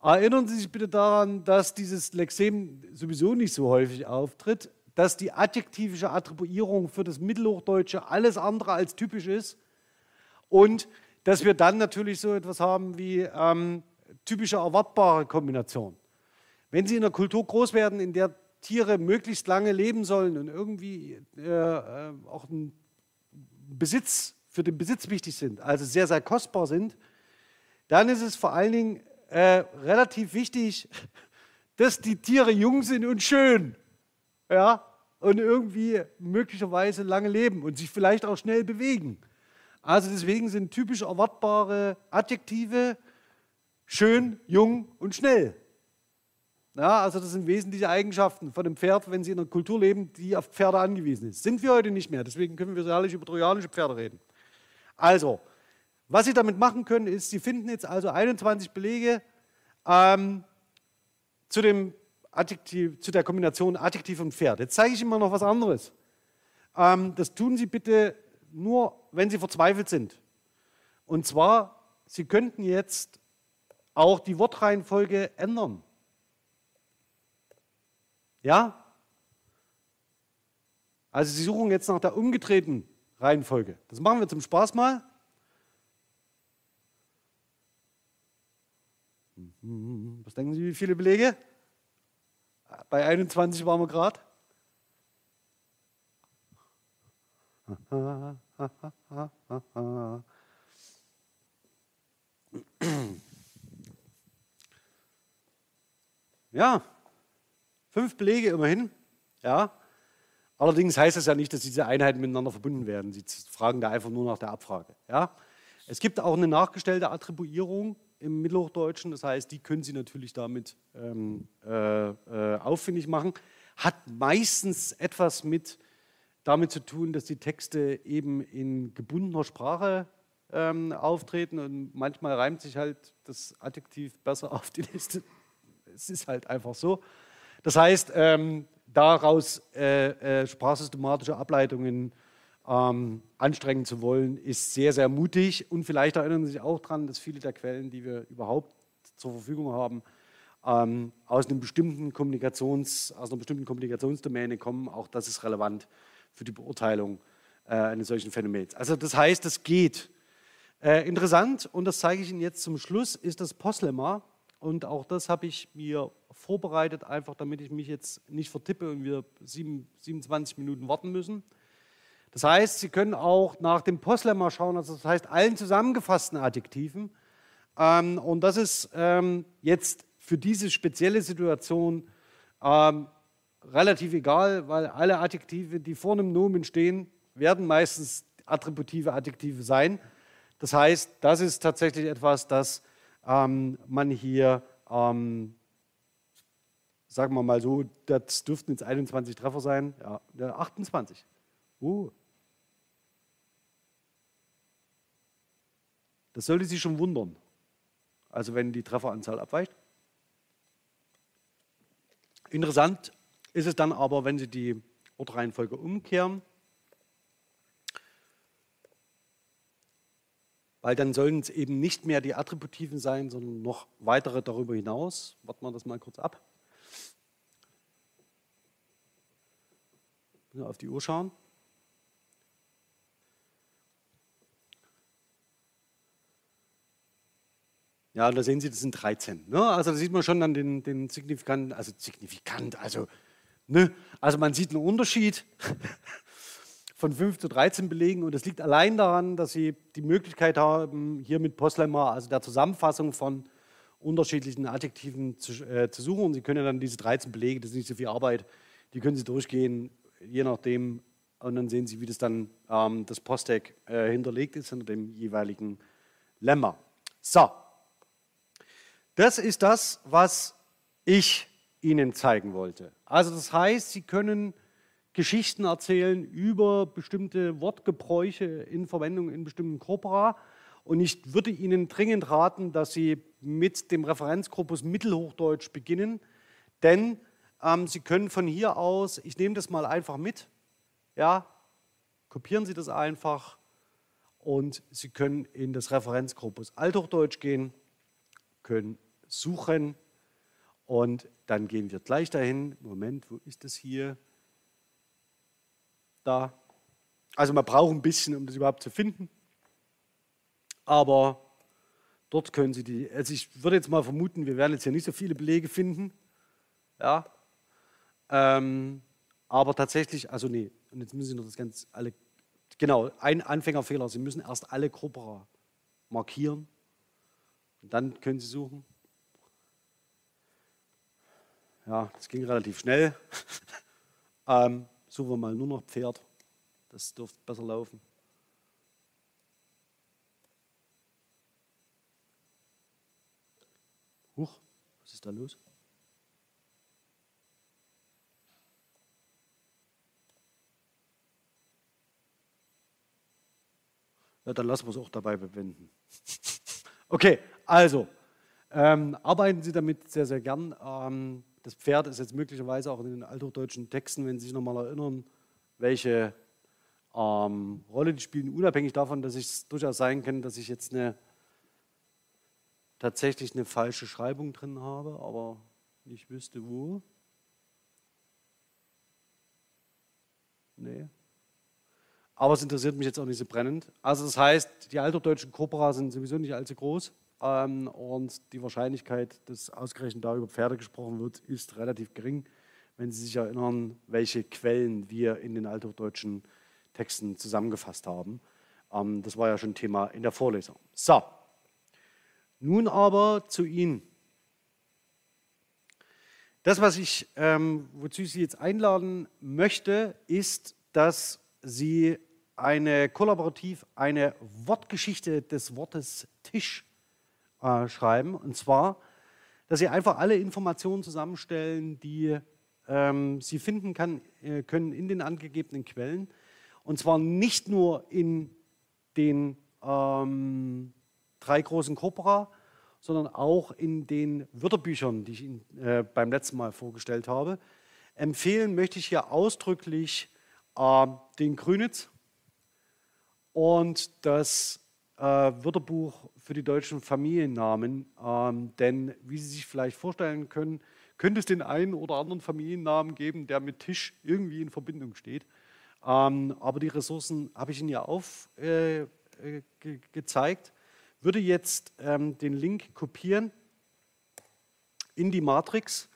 Erinnern Sie sich bitte daran, dass dieses Lexem sowieso nicht so häufig auftritt, dass die adjektivische Attribuierung für das Mittelhochdeutsche alles andere als typisch ist und dass wir dann natürlich so etwas haben wie ähm, typische erwartbare Kombination. Wenn Sie in einer Kultur groß werden, in der Tiere möglichst lange leben sollen und irgendwie äh, äh auch ein Besitz für den Besitz wichtig sind, also sehr, sehr kostbar sind, dann ist es vor allen Dingen äh, relativ wichtig, dass die Tiere jung sind und schön. Ja, und irgendwie möglicherweise lange leben und sich vielleicht auch schnell bewegen. Also deswegen sind typisch erwartbare Adjektive schön, jung und schnell. Ja, also das sind wesentliche Eigenschaften von dem Pferd, wenn sie in einer Kultur leben, die auf Pferde angewiesen ist. Sind wir heute nicht mehr, deswegen können wir so herrlich über trojanische Pferde reden. Also, was Sie damit machen können, ist, Sie finden jetzt also 21 Belege ähm, zu, dem Adjektiv, zu der Kombination Adjektiv und Pferd. Jetzt zeige ich Ihnen mal noch was anderes. Ähm, das tun Sie bitte nur, wenn Sie verzweifelt sind. Und zwar, Sie könnten jetzt auch die Wortreihenfolge ändern. Ja? Also Sie suchen jetzt nach der umgedrehten Reihenfolge. Das machen wir zum Spaß mal. Was denken Sie, wie viele Belege? Bei 21 waren wir gerade. Ja, fünf Belege immerhin. Ja. Allerdings heißt das ja nicht, dass diese Einheiten miteinander verbunden werden. Sie fragen da einfach nur nach der Abfrage. Ja. Es gibt auch eine nachgestellte Attribuierung im Mittelhochdeutschen. Das heißt, die können Sie natürlich damit ähm, äh, äh, auffindig machen. Hat meistens etwas mit damit zu tun, dass die Texte eben in gebundener Sprache ähm, auftreten und manchmal reimt sich halt das Adjektiv besser auf die Liste. Es ist halt einfach so. Das heißt, ähm, daraus äh, äh, sprachsystematische Ableitungen ähm, anstrengen zu wollen, ist sehr, sehr mutig. Und vielleicht erinnern Sie sich auch daran, dass viele der Quellen, die wir überhaupt zur Verfügung haben, ähm, aus, einem bestimmten Kommunikations, aus einer bestimmten Kommunikationsdomäne kommen. Auch das ist relevant für die Beurteilung äh, eines solchen Phänomens. Also das heißt, es geht. Äh, interessant, und das zeige ich Ihnen jetzt zum Schluss, ist das Postlemma. Und auch das habe ich mir vorbereitet, einfach damit ich mich jetzt nicht vertippe und wir sieben, 27 Minuten warten müssen. Das heißt, Sie können auch nach dem Postlemma schauen, also das heißt allen zusammengefassten Adjektiven. Ähm, und das ist ähm, jetzt für diese spezielle Situation ähm, relativ egal, weil alle Adjektive, die vor einem Nomen stehen, werden meistens attributive Adjektive sein. Das heißt, das ist tatsächlich etwas, das ähm, man hier, ähm, sagen wir mal so, das dürften jetzt 21 Treffer sein, ja, 28. Uh. Das sollte Sie schon wundern. Also wenn die Trefferanzahl abweicht. Interessant ist es dann aber, wenn Sie die Wortreihenfolge umkehren, weil dann sollen es eben nicht mehr die Attributiven sein, sondern noch weitere darüber hinaus. Warten wir das mal kurz ab. Auf die Uhr schauen. Ja, da sehen Sie, das sind 13. Ne? Also da sieht man schon dann den, den signifikanten, also signifikant, also, ne? also man sieht einen Unterschied von 5 zu 13 Belegen und das liegt allein daran, dass Sie die Möglichkeit haben, hier mit Postlemma, also der Zusammenfassung von unterschiedlichen Adjektiven zu, äh, zu suchen. Und Sie können dann diese 13 Belege, das ist nicht so viel Arbeit, die können Sie durchgehen, je nachdem, und dann sehen Sie, wie das dann ähm, das Posttag äh, hinterlegt ist hinter dem jeweiligen Lemma. So, das ist das, was ich Ihnen zeigen wollte. Also das heißt, Sie können Geschichten erzählen über bestimmte Wortgebräuche in Verwendung in bestimmten Corpora. Und ich würde Ihnen dringend raten, dass Sie mit dem Referenzkorpus Mittelhochdeutsch beginnen, denn ähm, Sie können von hier aus, ich nehme das mal einfach mit, ja, kopieren Sie das einfach und Sie können in das Referenzkorpus Althochdeutsch gehen, können suchen und dann gehen wir gleich dahin. Moment, wo ist das hier? Da. Also man braucht ein bisschen, um das überhaupt zu finden. Aber dort können Sie die, also ich würde jetzt mal vermuten, wir werden jetzt hier nicht so viele Belege finden. Ja. Ähm, aber tatsächlich, also nee, und jetzt müssen Sie noch das ganz alle, genau, ein Anfängerfehler, Sie müssen erst alle Gruppen markieren und dann können Sie suchen. Ja, das ging relativ schnell. ähm, suchen wir mal nur noch Pferd. Das dürfte besser laufen. Huch, was ist da los? Ja, dann lassen wir es auch dabei bewenden. okay, also, ähm, arbeiten Sie damit sehr, sehr gern. Ähm, das Pferd ist jetzt möglicherweise auch in den althochdeutschen Texten, wenn Sie sich nochmal erinnern, welche ähm, Rolle die spielen, unabhängig davon, dass es durchaus sein kann, dass ich jetzt eine, tatsächlich eine falsche Schreibung drin habe, aber ich wüsste wo. Nee. Aber es interessiert mich jetzt auch nicht so brennend. Also das heißt, die alterdeutschen Corpora sind sowieso nicht allzu groß. Ähm, und die Wahrscheinlichkeit, dass ausgerechnet da über Pferde gesprochen wird, ist relativ gering, wenn Sie sich erinnern, welche Quellen wir in den althochdeutschen Texten zusammengefasst haben. Ähm, das war ja schon Thema in der Vorlesung. So, nun aber zu Ihnen. Das, was ich, ähm, wozu ich Sie jetzt einladen möchte, ist, dass Sie eine kollaborativ eine Wortgeschichte des Wortes Tisch äh, schreiben. Und zwar, dass Sie einfach alle Informationen zusammenstellen, die ähm, Sie finden kann, äh, können in den angegebenen Quellen. Und zwar nicht nur in den ähm, drei großen Corpora, sondern auch in den Wörterbüchern, die ich Ihnen äh, beim letzten Mal vorgestellt habe. Empfehlen möchte ich hier ausdrücklich äh, den Grünitz und das Wörterbuch für die deutschen Familiennamen. Ähm, denn wie Sie sich vielleicht vorstellen können, könnte es den einen oder anderen Familiennamen geben, der mit Tisch irgendwie in Verbindung steht. Ähm, aber die Ressourcen habe ich Ihnen ja aufgezeigt. Äh, Würde jetzt ähm, den Link kopieren in die Matrix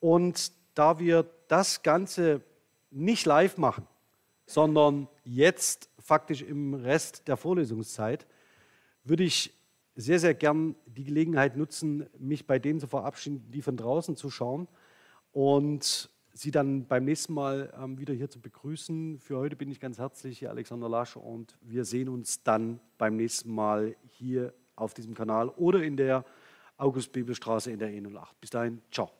und da wir das Ganze nicht live machen, sondern jetzt faktisch im Rest der Vorlesungszeit, würde ich sehr, sehr gern die Gelegenheit nutzen, mich bei denen zu verabschieden, die von draußen zu schauen und Sie dann beim nächsten Mal ähm, wieder hier zu begrüßen. Für heute bin ich ganz herzlich hier Alexander Lasch und wir sehen uns dann beim nächsten Mal hier auf diesem Kanal oder in der August-Bibelstraße in der E08. Bis dahin, ciao.